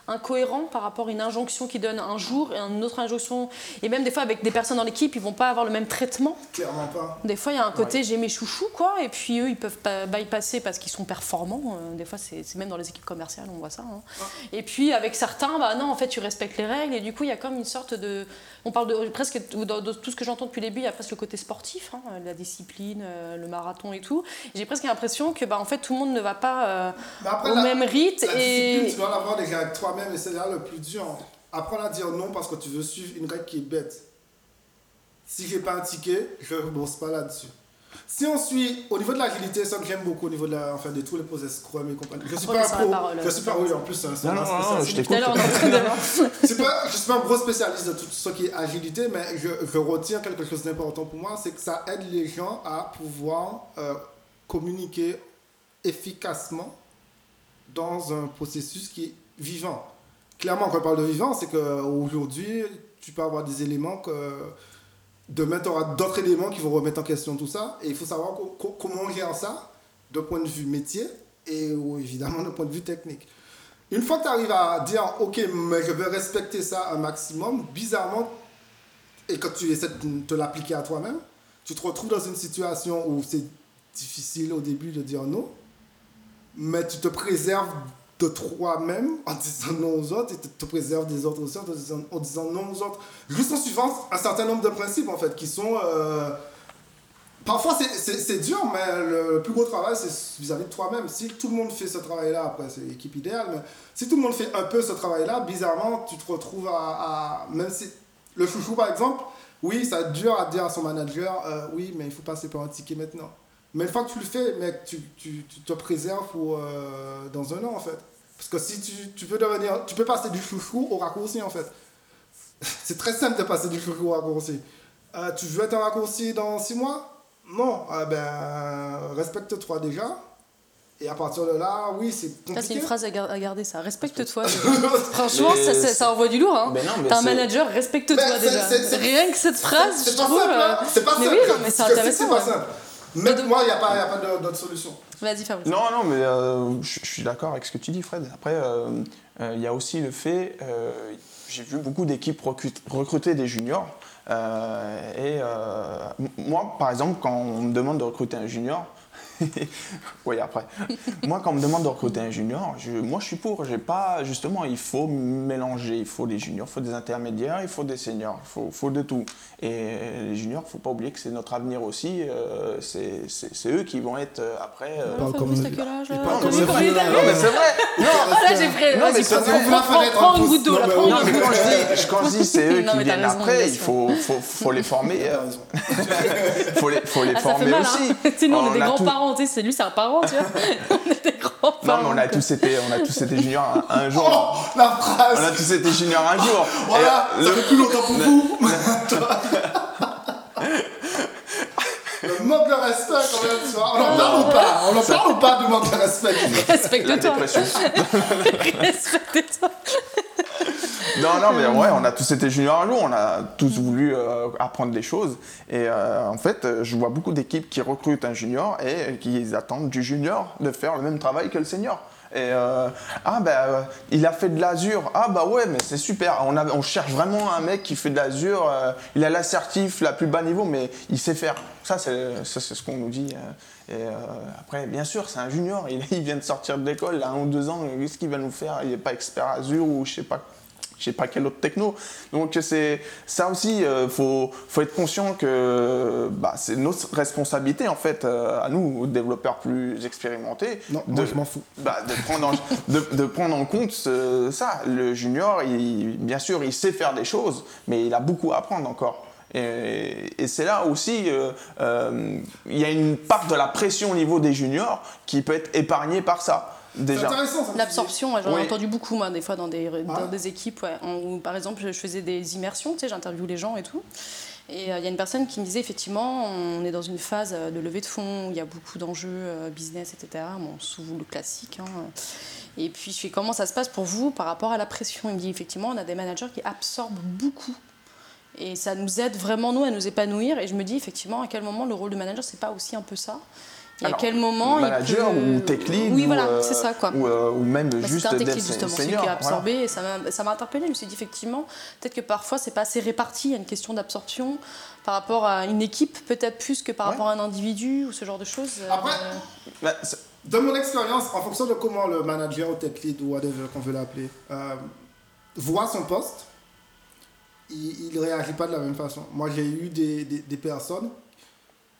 incohérents par rapport à une injonction qu'ils donnent un jour et une autre injonction et même des fois avec des personnes dans l'équipe ils vont pas avoir le même traitement Clairement pas. Des fois, il y a un côté j'ai mes chouchous, quoi, et puis eux, ils peuvent pas bypasser parce qu'ils sont performants. Euh, Des fois, c'est même dans les équipes commerciales, on voit ça. hein. Et puis, avec certains, bah non, en fait, tu respectes les règles, et du coup, il y a comme une sorte de. On parle de presque de, tout ce que j'entends depuis le début, il y a presque le côté sportif, hein, la discipline, euh, le marathon et tout. J'ai presque l'impression que, bah, en fait, tout le monde ne va pas euh, après, au la- même rythme. La et discipline, tu dois l'avoir déjà toi-même et c'est là le plus dur. Apprendre à dire non parce que tu veux suivre une règle qui est bête. Si j'ai pas un ticket, je ne bosse pas là-dessus. Si on suit, au niveau de l'agilité, ça que j'aime beaucoup au niveau de, la, enfin, de tous les process Scrum et compagnie. Je suis Après, pas un pro, parole, je suis pas, euh, oui, en plus, c'est Non, non, non, je t'écoute. Je suis pas, je suis pas un gros spécialiste de tout ce qui est agilité, mais je, je retiens quelque chose d'important pour moi, c'est que ça aide les gens à pouvoir euh, communiquer efficacement dans un processus qui est vivant. Clairement, quand on parle de vivant, c'est qu'aujourd'hui, tu peux avoir des éléments que demain, tu auras d'autres éléments qui vont remettre en question tout ça. Et il faut savoir co- co- comment on gère ça d'un point de vue métier et évidemment d'un point de vue technique. Une fois que tu arrives à dire, ok, mais je vais respecter ça un maximum, bizarrement, et quand tu essaies de te l'appliquer à toi-même, tu te retrouves dans une situation où c'est difficile au début de dire non, mais tu te préserves de toi-même en disant non aux autres et te, te préserves des autres aussi en, disant, non aux autres. Juste en suivant un certain nombre de principes en fait qui sont. euh, Parfois c'est- dur, mais le plus gros travail c'est vis-à-vis de toi-même. Si tout le monde fait ce travail-là, après c'est l'équipe idéale, mais si tout le monde fait un peu ce travail-là, bizarrement tu te retrouves à. même si. Le chouchou par exemple, oui, ça va être dur à dire à son manager, euh, oui, mais il faut passer par un ticket maintenant. Mais une fois que tu le fais, mec, tu, tu, tu te préserves pour, euh, dans un an en fait. Parce que si tu, tu peux devenir. Tu peux passer du chouchou au raccourci en fait. C'est très simple de passer du chouchou au raccourci. Euh, tu veux être un raccourci dans 6 mois? Non. Ah ben, respecte-toi déjà. Et à partir de là, oui, c'est Ça, c'est une phrase à, gar- à garder, ça. Respecte-toi. Franchement, ça, ça- c'est- ça envoie du lourd. Hein. Mais T'es un manager, respecte-toi c'est- déjà. Rien que cette phrase, C'est je pas trouve. simple, euh, hein. C'est pas mais simple. oui, non, mais c'est intéressant, C'est pas ouais. simple. Même donc- moi, il n'y a pas, y a pas d'autre solution. Vas-y, Fabrice. Non, non, mais euh, je suis d'accord avec ce que tu dis, Fred. Après, euh, euh, il y a aussi le fait, euh, j'ai vu beaucoup d'équipes recrut- recruter des juniors. euh, et euh, moi, par exemple, quand on me demande de recruter un junior, oui, après. moi, quand on me demande de recruter un junior, je, moi, je suis pour. J'ai pas, justement, il faut mélanger. Il faut des juniors, il faut des intermédiaires, il faut des seniors, il faut, faut de tout. Et les juniors, il faut pas oublier que c'est notre avenir aussi. euh, c'est eux qui vont être euh, après. euh, Fabrice, comme- t'as quel âge Non, mais c'est vrai. Non, là, j'ai pris. Non, mais c'est prends- une goutte d'eau. Non, mais quand je dis, quand je dis c'est eux qui viennent après, il faut, faut, faut les former. Euh, faut les, faut les Ah, ça former aussi. hein. Sais, nous, on est des a tout- grands-parents, tu sais, c'est lui, c'est un parent, tu vois. On des grands-parents. Non, mais on a quoi. tous été, on a tous été juniors un, un jour. Oh, la phrase On a tous été juniors un jour. Voilà, Et, ça le- fait plus longtemps pour vous. le manque de respect, quand même, tu vois. On en parle ou pas? On en parle ou pas du manque de respect? Respecte-toi. Respecte-toi. Non, non, mais ouais, on a tous été juniors un jour, on a tous voulu euh, apprendre des choses. Et euh, en fait, je vois beaucoup d'équipes qui recrutent un junior et qui attendent du junior de faire le même travail que le senior. Et euh, ah ben euh, il a fait de l'azur ah bah ouais mais c'est super on, on cherche vraiment un mec qui fait de l'azur il a l'assertif la plus bas niveau mais il sait faire ça c'est ce qu'on nous dit. Et euh, après bien sûr c'est un junior il, il vient de sortir de l'école il a un ou deux ans qu'est-ce qu'il va nous faire? Il n'est pas expert azur ou je sais pas je sais pas quel autre techno. Donc c'est ça aussi, euh, faut faut être conscient que bah, c'est notre responsabilité en fait euh, à nous développeurs plus expérimentés Non, de, moi je m'en fous. bah, de prendre en, de, de prendre en compte ce- ça. Le junior, il, bien sûr, il sait faire des choses, mais il a beaucoup à apprendre encore. Et, et c'est là aussi, euh, euh, il y a une part de la pression au niveau des juniors qui peut être épargnée par ça. C'est Déjà. intéressant, ça. L'absorption, ouais, j'en Oui. ai entendu beaucoup, moi, des fois, dans des, dans Ah. des équipes, ouais, où, par exemple, je faisais des immersions, tu sais, j'interviewe les gens et tout. Et euh, il y a une personne qui me disait, effectivement, on est dans une phase de levée de fonds, où il y a beaucoup d'enjeux euh, business, etc. Bon, sous le classique. hein. Et puis, je fais, comment ça se passe pour vous par rapport à la pression? Il me dit, effectivement, on a des managers qui absorbent beaucoup. Et ça nous aide vraiment, nous, à nous épanouir. Et je me dis, effectivement, à quel moment le rôle de manager, c'est pas aussi un peu ça? Et à quel moment il manager peut- ou tech lead Oui, ou, voilà, euh, c'est ça, quoi. ou, euh, ou même Bah, juste un tech lead, justement, celui senior, qui a voilà. absorbé, et ça m'a- ça m'a interpellé. Je me suis dit, effectivement, peut-être que parfois, c'est pas assez réparti. Il y a une question d'absorption par rapport à une équipe, peut-être plus que par Ouais. rapport à un individu ou ce genre de choses. Euh, Après, Bah, De mon expérience, en fonction de comment le manager ou tech lead ou whatever qu'on veut l'appeler euh, voit son poste, il ne réagit pas de la même façon. Moi, j'ai eu des, des, des personnes,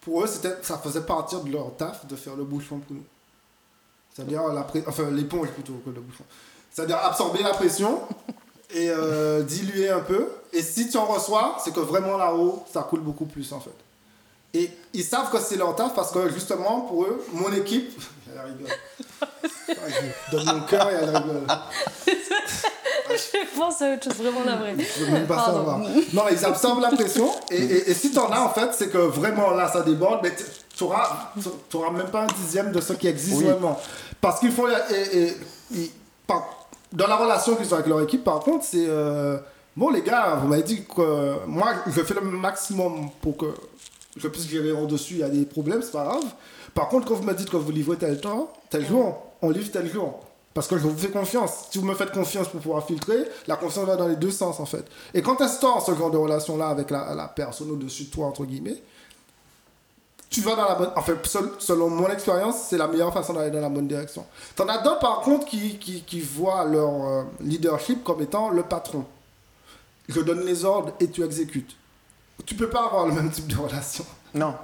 pour eux, ça faisait partir de leur taf de faire le bouchon pour nous. C'est-à-dire enfin, l'éponge plutôt que le bouchon. C'est-à-dire absorber la pression et euh, diluer un peu. Et si tu en reçois, c'est que vraiment là-haut, ça coule beaucoup plus en fait. Et ils savent que c'est leur taf parce que justement, pour eux, mon équipe. Elle rigole. Donne mon cœur elle rigole. je pense à autre chose, vraiment la vraie. Je veux même pas Pardon. savoir. Non, ils absorbent la pression. Et, et, et si t'en as, en fait, c'est que vraiment là, ça déborde. Mais tu auras, même pas un dixième de ce qui existe Oui. vraiment. Parce qu'il faut. Et, et- ils- par- dans la relation qu'ils ont avec leur équipe, par contre, c'est. euh, bon, les gars, vous m'avez dit que moi, je fais le maximum pour que je puisse gérer au-dessus. Il y a des problèmes, c'est pas grave. Par contre, quand vous me dites que vous livrez tel temps, tel jour, on livre tel jour. Parce que je vous fais confiance. Si vous me faites confiance pour pouvoir filtrer, la confiance va dans les deux sens, en fait. Et quand tu instaures ce genre de relation-là avec la, la personne au-dessus de toi, entre guillemets, tu vas dans la bonne. Enfin, sel- selon mon expérience, c'est la meilleure façon d'aller dans la bonne direction. T'en as d'autres, par contre, qui, qui, qui voient leur euh, leadership comme étant le patron. Je donne les ordres et tu exécutes. Tu peux pas avoir le même type de relation. Non.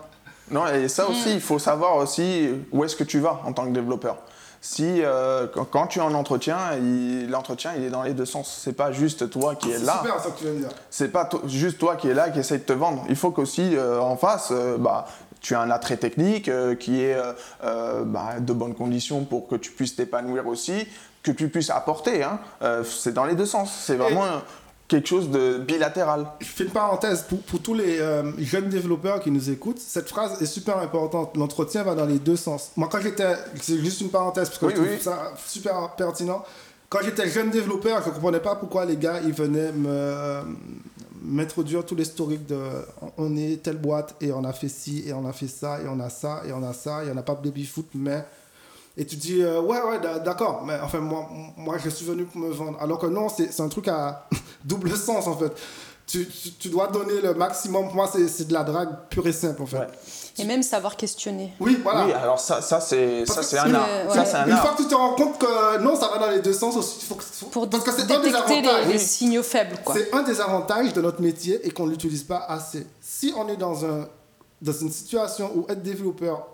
Non, et ça aussi, il faut savoir aussi où est-ce que tu vas en tant que développeur. Si euh, quand, quand tu es en entretien, l'entretien il est dans les deux sens. C'est pas juste toi qui es C'est là. super ça que tu viens de dire. C'est pas juste toi qui es là qui essaye de te vendre. Il faut qu'aussi euh, en face, euh, bah, tu as un attrait technique qui est bah, de bonnes conditions pour que tu puisses t'épanouir aussi, que tu puisses apporter. hein. C'est dans les deux sens. C'est vraiment quelque chose de bilatéral. Je fais une parenthèse pour, pour tous les euh, jeunes développeurs qui nous écoutent. Cette phrase est super importante. L'entretien va dans les deux sens. Moi, quand j'étais. C'est juste une parenthèse parce que Oui, je trouve oui. ça super pertinent. Quand j'étais jeune développeur, je ne comprenais pas pourquoi les gars ils venaient me, euh, m'introduire tout l'historique de on est telle boîte et on a fait ci et on a fait ça et on a ça et on a ça et on n'a pas de baby foot mais et tu dis euh, ouais ouais d'a- d'accord mais enfin moi moi je suis venu pour me vendre alors que non c'est c'est un truc à double sens en fait tu, tu, tu dois donner le maximum pour moi c'est c'est de la drague pure et simple en fait Ouais. Et même savoir questionner. oui voilà Oui, alors ça, ça c'est ça c'est un art. ouais. un une fois que tu te rends compte que non ça va dans les deux sens aussi il faut que, Pour parce que c'est un des détecter les, avantages les signaux faibles. Quoi. C'est un des avantages de notre métier et qu'on ne l'utilise pas assez. Si on est dans, un, dans une situation où être développeur,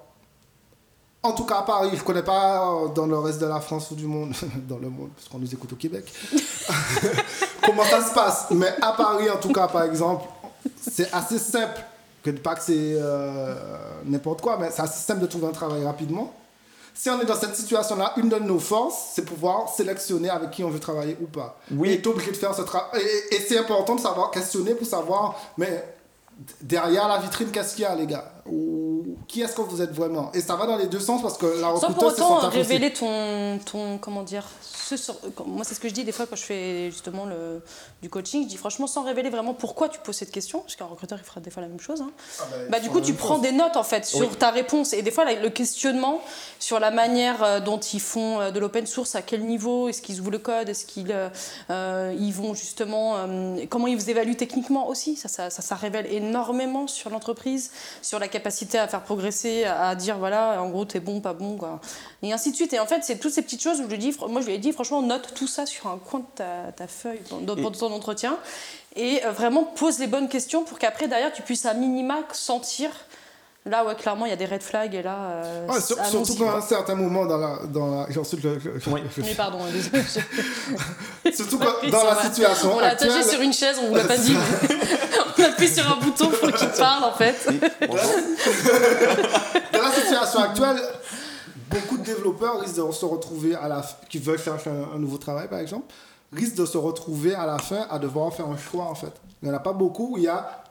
en tout cas à Paris, je ne connais pas euh, dans le reste de la France ou du monde, dans le monde, parce qu'on nous écoute au Québec, comment ça se passe? Mais à Paris, en tout cas, par exemple, c'est assez simple. Que pas que c'est euh, n'importe quoi, mais c'est assez simple de trouver un travail rapidement. Si on est dans cette situation-là, une de nos forces, c'est pouvoir sélectionner avec qui on veut travailler ou pas. Oui. Et obligé de faire ce travail. Et, et c'est important de savoir questionner pour savoir, mais derrière la vitrine, qu'est-ce qu'il y a, les gars? Ou qui est-ce que vous êtes vraiment? Et ça va dans les deux sens parce que la Sans pour recruteuse, c'est son autant aussi. révéler ton, ton, comment dire, ce sur- moi c'est ce que je dis des fois quand je fais justement le, du coaching, je dis franchement sans révéler vraiment pourquoi tu poses cette question, parce qu'un recruteur il fera des fois la même chose. hein. Ah bah, Bah, du coup, tu prends chose. des notes en fait sur Oui. ta réponse et des fois là, le questionnement sur la manière euh, dont ils font euh, de l'open source, à quel niveau, est-ce qu'ils ouvrent le code, est-ce qu'ils euh, euh, ils vont justement, euh, comment ils vous évaluent techniquement aussi, ça, ça, ça, ça révèle énormément sur l'entreprise, sur la capacité à faire progresser, à, dire voilà, en gros t'es bon, pas bon, quoi. et ainsi de suite. Et en fait, c'est toutes ces petites choses où je lui dis, moi je lui ai dit franchement note tout ça sur un coin de ta, ta feuille pendant ton entretien et euh, vraiment pose les bonnes questions pour qu'après derrière tu puisses à minima sentir là ouais clairement il y a des red flags et là euh, Ouais, sur- allons-y, surtout qu'à un certain moment dans la. Dans la ensuite, Oui. je- mais pardon désolé je- surtout que dans la situation on l'a actuelle. attaché sur une chaise on vous l'a pas dit on appuie sur un bouton pour qu'il parle en fait. Dans la situation actuelle, beaucoup de développeurs risquent de se retrouver à la f- qui veulent un, un nouveau travail par exemple, risquent de se retrouver à la fin à devoir faire un choix en fait. Il n'y en a pas beaucoup où il y a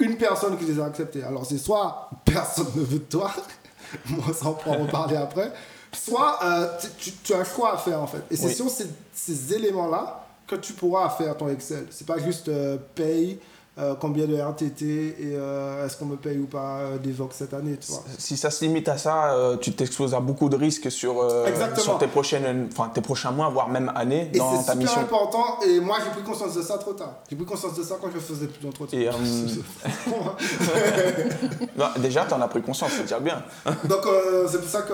une personne qui les a acceptés. Alors c'est soit personne ne veut de toi, moi ça on pourra en reparler après, soit euh, tu, tu- tu as un choix à faire en fait. Et c'est Oui. sur ces, ces éléments-là que tu pourras faire ton Excel. C'est pas juste euh, paye, euh, combien de RTT et euh, est-ce qu'on me paye ou pas euh, des Vox cette année, tu vois. Si ça se limite à ça, euh, tu t'exposes à beaucoup de risques sur, sur tes, prochaines, tes prochains mois, voire même années Et dans c'est ta super mission. important, et moi j'ai pris conscience de ça trop tard. J'ai pris conscience de ça quand je faisais plus d'entretien. Déjà, tu en as pris conscience, c'est déjà bien. Donc c'est pour ça que,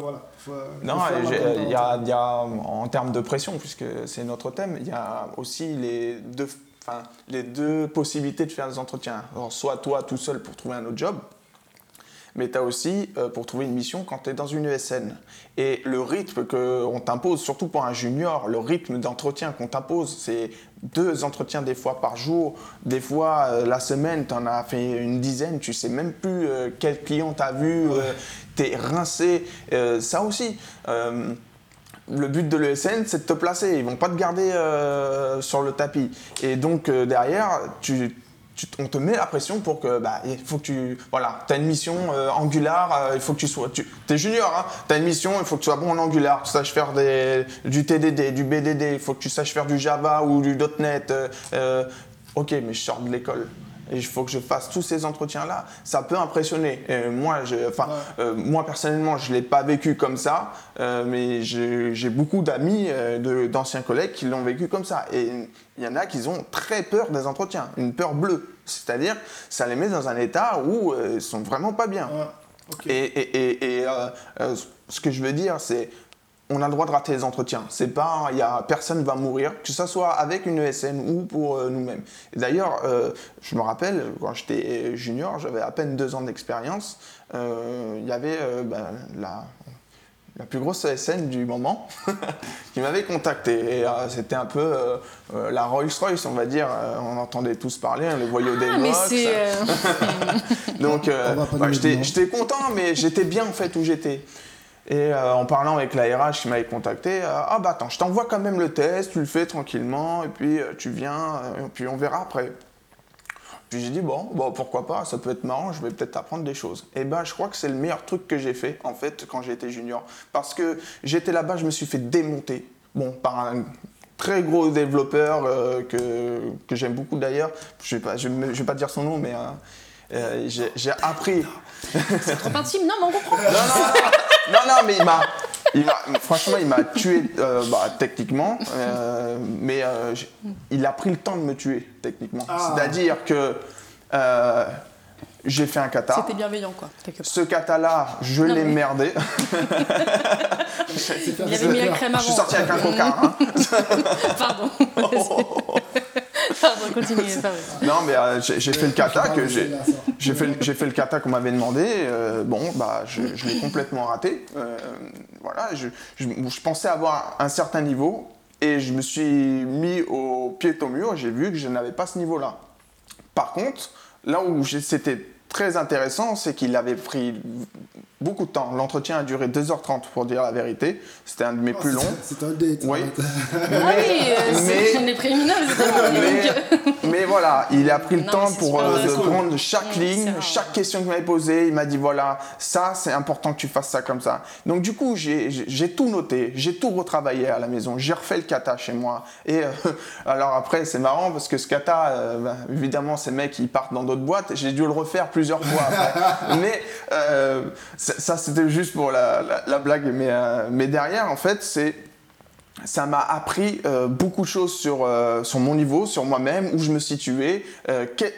voilà. faut- Non, faut il y y a, en termes de pression, puisque c'est notre thème, il y a aussi les deux, enfin, les deux possibilités de faire des entretiens. Alors, soit toi tout seul pour trouver un autre job, mais tu as aussi euh, pour trouver une mission quand tu es dans une ESN. Et le rythme qu'on t'impose, surtout pour un junior, le rythme d'entretien qu'on t'impose, c'est deux entretiens des fois par jour. Des fois, euh, la semaine, tu en as fait une dizaine, tu sais même plus euh, quel client tu as vu, tu es rincé. Ça aussi. Le but de l'ESN, c'est de te placer. Ils vont pas te garder euh, sur le tapis. Et donc, euh, derrière, on te met la pression pour que, bah, il faut que tu, voilà, as une mission euh, Angular, il faut que tu sois, tu es junior, hein, tu as une mission, il faut que tu sois bon en Angular, tu saches faire du TDD, du BDD, il faut que tu saches faire du Java ou du .NET. ok, mais je sors de l'école. Et il faut que je fasse tous ces entretiens-là, ça peut impressionner. moi, enfin, moi personnellement, je l'ai pas vécu comme ça, mais j'ai beaucoup d'amis, d'anciens collègues qui l'ont vécu comme ça. Et il y en a qui ont très peur des entretiens, une peur bleue. C'est-à-dire, ça les met dans un état où ils sont vraiment pas bien. Et, ce que je veux dire, c'est on a le droit de rater les entretiens. C'est pas, il y a personne va mourir, que ce soit avec une ESN ou pour euh, nous-mêmes. D'ailleurs, euh, je me rappelle quand j'étais junior, j'avais à peine deux ans d'expérience. Euh, il y avait ben, la, la, plus grosse ESN du moment qui m'avait contacté. Et c'était un peu la Rolls-Royce, on va dire. on entendait tous parler, on les voyait au ah, mais Donc, bah, j'étais content, mais j'étais bien en fait où j'étais. Et euh, en parlant avec la RH qui m'avait contacté, euh, ah bah attends, je t'envoie quand même le test, tu le fais tranquillement, et puis euh, tu viens, et puis on verra après. Puis j'ai dit, bon, bon, pourquoi pas, ça peut être marrant, je vais peut-être apprendre des choses. Et ben, je crois que c'est le meilleur truc que j'ai fait, en fait, quand j'étais junior. Parce que j'étais là-bas, je me suis fait démonter, bon, par un très gros développeur que, que j'aime beaucoup d'ailleurs. Je ne vais, vais, pas dire son nom, mais j'ai appris. C'est trop intime, non, mais on comprend. non, non, non, non, mais il m'a. franchement, il m'a tué euh, bah, techniquement, euh, mais euh, il a pris le temps de me tuer techniquement. Ah. C'est-à-dire que j'ai fait un kata. C'était bienveillant, quoi. Ce kata-là, je l'ai merdé. il avait mis la crème avant. Je suis sorti avec un coca. Hein. Pardon. Pardon, continuez. Non, mais j'ai fait le kata que j'ai. J'ai fait, fait, le kata qu'on m'avait demandé. Euh, bon, bah, je, l'ai complètement raté. Euh, voilà, je, je, pensais avoir un certain niveau et je me suis mis au pied au mur. J'ai vu que je n'avais pas ce niveau-là. Par contre, là où c'était très intéressant, c'est qu'il avait pris beaucoup de temps. L'entretien a duré 2h30 pour dire la vérité. C'était un de mes oh, plus longs. C'est un date. Oui. ah oui, c'est les préliminaires. Mais, mais, voilà, il a pris le temps pour euh, prendre chaque ligne, chaque question qu'il m'avait posée. Il m'a dit voilà, ça c'est important que tu fasses ça comme ça. Donc du coup, j'ai tout noté, j'ai tout retravaillé à la maison. J'ai refait le kata chez moi. Et euh, alors après, c'est marrant parce que ce kata, euh, ben, évidemment, ces mecs ils partent dans d'autres boîtes. J'ai dû le refaire plusieurs fois après. mais ça, c'était juste pour la, blague, mais, euh, mais, derrière, en fait, ça m'a appris euh, beaucoup de choses sur, euh, sur mon niveau, sur moi-même, où je me situais,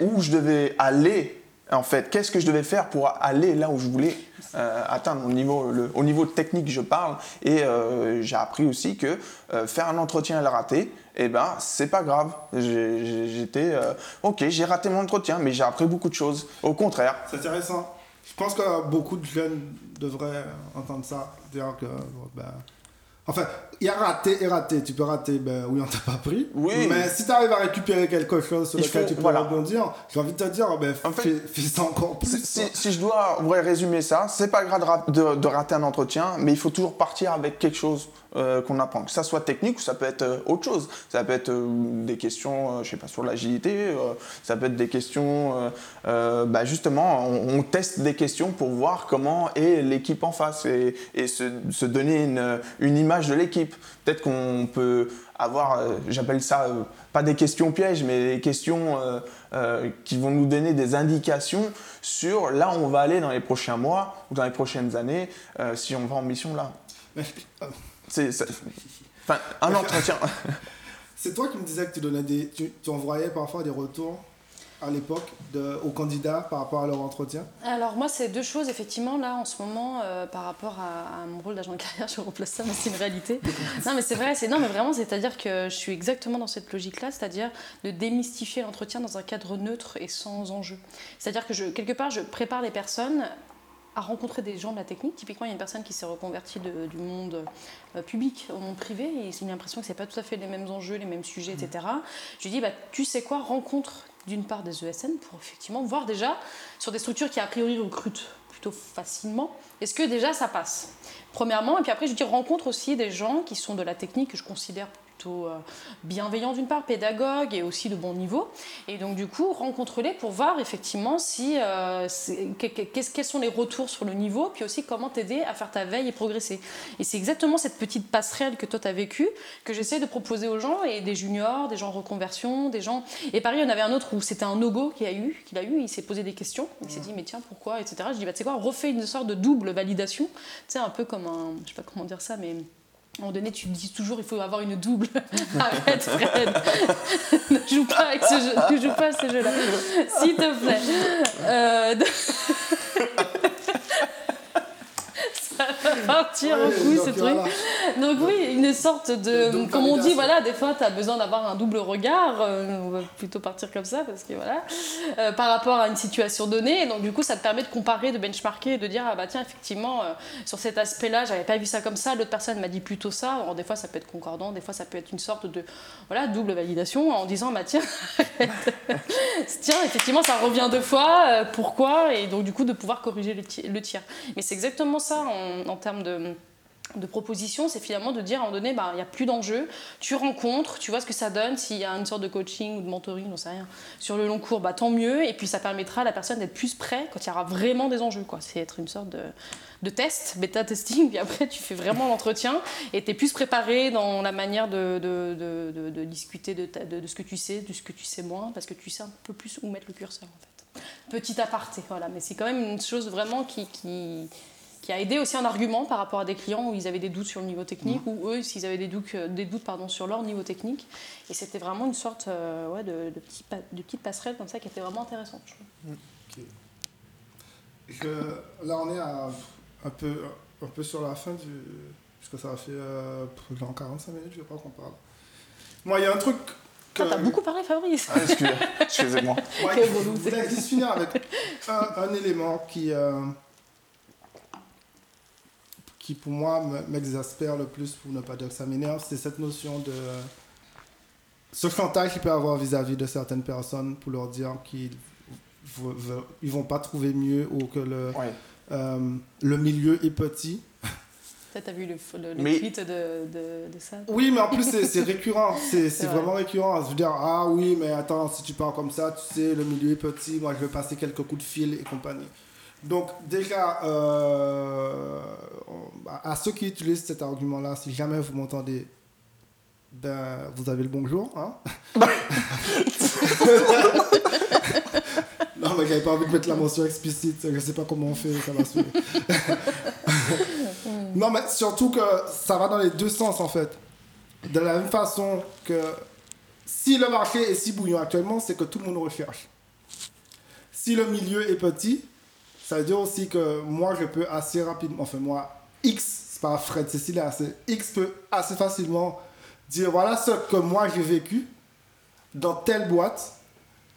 où je devais aller en fait, qu'est-ce que je devais faire pour aller là où je voulais atteindre au niveau, au niveau technique, je parle. Et j'ai appris aussi que faire un entretien et le rater, eh ben, c'est pas grave. J'étais, ok, j'ai raté mon entretien, mais j'ai appris beaucoup de choses. Au contraire. C'est intéressant. Je pense que beaucoup de jeunes devraient entendre ça. Dire que, ben, enfin, il y a raté et raté. Tu peux rater, ben oui, on t'a pas pris. Oui. Mais si tu arrives à récupérer quelque chose sur lequel tu peux rebondir, j'ai envie de te dire, ben, fais, ça encore plus. Si, je dois résumer ça, c'est pas grave de, de, rater un entretien, mais il faut toujours partir avec quelque chose. Euh, qu'on apprend. Que ça soit technique ou ça peut être euh, autre chose. Ça peut être euh, des questions, je sais pas, sur l'agilité, ça peut être des questions, bah justement, on, teste des questions pour voir comment est l'équipe en face et, se, donner une, image de l'équipe. Peut-être qu'on peut avoir, j'appelle ça, pas des questions pièges, mais des questions qui vont nous donner des indications sur là où on va aller dans les prochains mois ou dans les prochaines années si on va en mission là. C'est, enfin, un entretien. C'est toi qui me disais que tu, donnais des, tu, envoyais parfois des retours à l'époque aux candidats par rapport à leur entretien? Alors moi, c'est deux choses, effectivement, là, en ce moment, euh, par rapport à, mon rôle d'agent de carrière, je replace ça, mais c'est une réalité. non, mais c'est vrai, c'est, non, mais vraiment, c'est-à-dire que je suis exactement dans cette logique-là, c'est-à-dire de démystifier l'entretien dans un cadre neutre et sans enjeu. C'est-à-dire que, je, quelque part, je prépare les personnes à rencontrer des gens de la technique. Typiquement, il y a une personne qui s'est reconvertie du monde euh, public au monde privé et il a l'impression que ce n'est pas tout à fait les mêmes enjeux, les mêmes sujets, etc. Je lui dis, bah, tu sais quoi, rencontre d'une part des ESN pour effectivement voir déjà sur des structures qui a priori recrutent plutôt facilement, est-ce que déjà ça passe? Premièrement, et puis après je dis rencontre aussi des gens qui sont de la technique que je considère plutôt euh, bienveillants d'une part, pédagogues et aussi de bon niveau. Et donc du coup, rencontre-les pour voir effectivement si, euh, quels sont les retours sur le niveau, puis aussi comment t'aider à faire ta veille et progresser. Et c'est exactement cette petite passerelle que toi tu as vécue que j'essaie de proposer aux gens, et des juniors, des gens en reconversion, des gens... Et pareil, il y en avait un autre où c'était un no-go qu'il a eu, qu'il a eu, il s'est posé des questions, il s'est dit mais tiens pourquoi, etc. Je dis bah tu sais quoi, refais une sorte de double validation, tu sais un peu comme un, je sais pas comment dire ça, mais à un moment donné, tu dis toujours il faut avoir une double. Arrête, Fred. ne joue pas avec ce jeu. Ne joue pas à ce jeu-là. S'il te plaît. Euh, partir en couille ce truc. Donc oui, une sorte de... comme on dit, voilà, des fois tu as besoin d'avoir un double regard, euh, on va plutôt partir comme ça, parce que voilà, euh, par rapport à une situation donnée, et donc du coup ça te permet de comparer, de benchmarker, de dire, ah bah tiens, effectivement, euh, sur cet aspect-là, j'avais pas vu ça comme ça, l'autre personne m'a dit plutôt ça, alors des fois ça peut être concordant, des fois ça peut être une sorte de, voilà, double validation, en disant, bah tiens, tiens, effectivement ça revient deux fois, pourquoi, et donc du coup de pouvoir corriger le, tir. Mais c'est exactement ça en termes de de proposition, c'est finalement de dire à un moment donné, bah, il n'y a plus d'enjeu, tu rencontres, tu vois ce que ça donne, s'il y a une sorte de coaching ou de mentoring, on sait rien, sur le long cours, bah, tant mieux, et puis ça permettra à la personne d'être plus prêt quand il y aura vraiment des enjeux. C'est être une sorte de, test, bêta testing, puis après tu fais vraiment l'entretien, et tu es plus préparé dans la manière de, discuter de, ce que tu sais, de ce que tu sais moins, parce que tu sais un peu plus où mettre le curseur en fait. Petit aparté, voilà, mais c'est quand même une chose vraiment qui qui a aidé aussi un argument par rapport à des clients où ils avaient des doutes sur le niveau technique, mmh. ou eux, s'ils avaient des doutes, euh, des doutes pardon, sur leur niveau technique. Et c'était vraiment une sorte euh, ouais, de, de, petit, de, petite passerelle comme ça qui était vraiment intéressante. Je là, on est à, un, peu, un peu sur la fin du. Puisque ça a fait euh, 45 minutes, je crois qu'on parle. Moi, il y a un truc que... T'as beaucoup parlé, Fabrice. Ah, excusez-moi. Ouais, je voulais juste finir avec un, un élément qui, euh, qui pour moi m'exaspère le plus, pour ne pas dire que ça m'énerve, c'est cette notion de ce chantage qu'il peut avoir vis-à-vis de certaines personnes pour leur dire qu'ils ils vont pas trouver mieux ou que le, euh, le milieu est petit. Peut-être as vu le, le, tweet de, de, ça? Oui, mais en plus c'est récurrent, c'est vraiment récurrent. Je veux dire, ah oui, mais attends, si tu parles comme ça, tu sais, le milieu est petit, moi je vais passer quelques coups de fil et compagnie. Donc déjà, euh, à ceux qui utilisent cet argument-là, si jamais vous m'entendez, ben, vous avez le bonjour. Hein non, mais j'avais pas envie de mettre la mention explicite. Je sais pas comment on fait, ça va se non, mais surtout que ça va dans les deux sens en fait. De la même façon que si le marché est si bouillant actuellement, c'est que tout le monde recherche. Si le milieu est petit, ça veut dire aussi que moi, je peux assez rapidement, enfin moi, X, c'est pas Fred Cécilia, c'est X peut assez facilement dire voilà ce que moi j'ai vécu dans telle boîte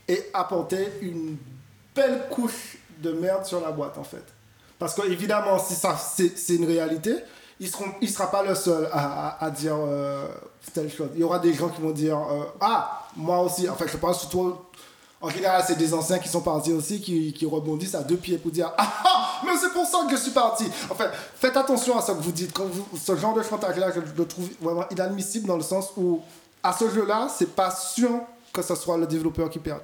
et apporter une belle couche de merde sur la boîte en fait. Parce que évidemment, si ça c'est une réalité, il ne sera pas le seul à, à, dire euh, telle chose. Il y aura des gens qui vont dire euh, ah moi aussi. Enfin, je pense surtout en général, c'est des anciens qui sont partis aussi, qui, rebondissent à deux pieds pour dire Ah, ah mais c'est pour ça que je suis parti. En fait, faites attention à ce que vous dites. Ce genre de chantage-là, je le trouve vraiment inadmissible dans le sens où, à ce jeu-là, c'est pas sûr que ce soit le développeur qui perde.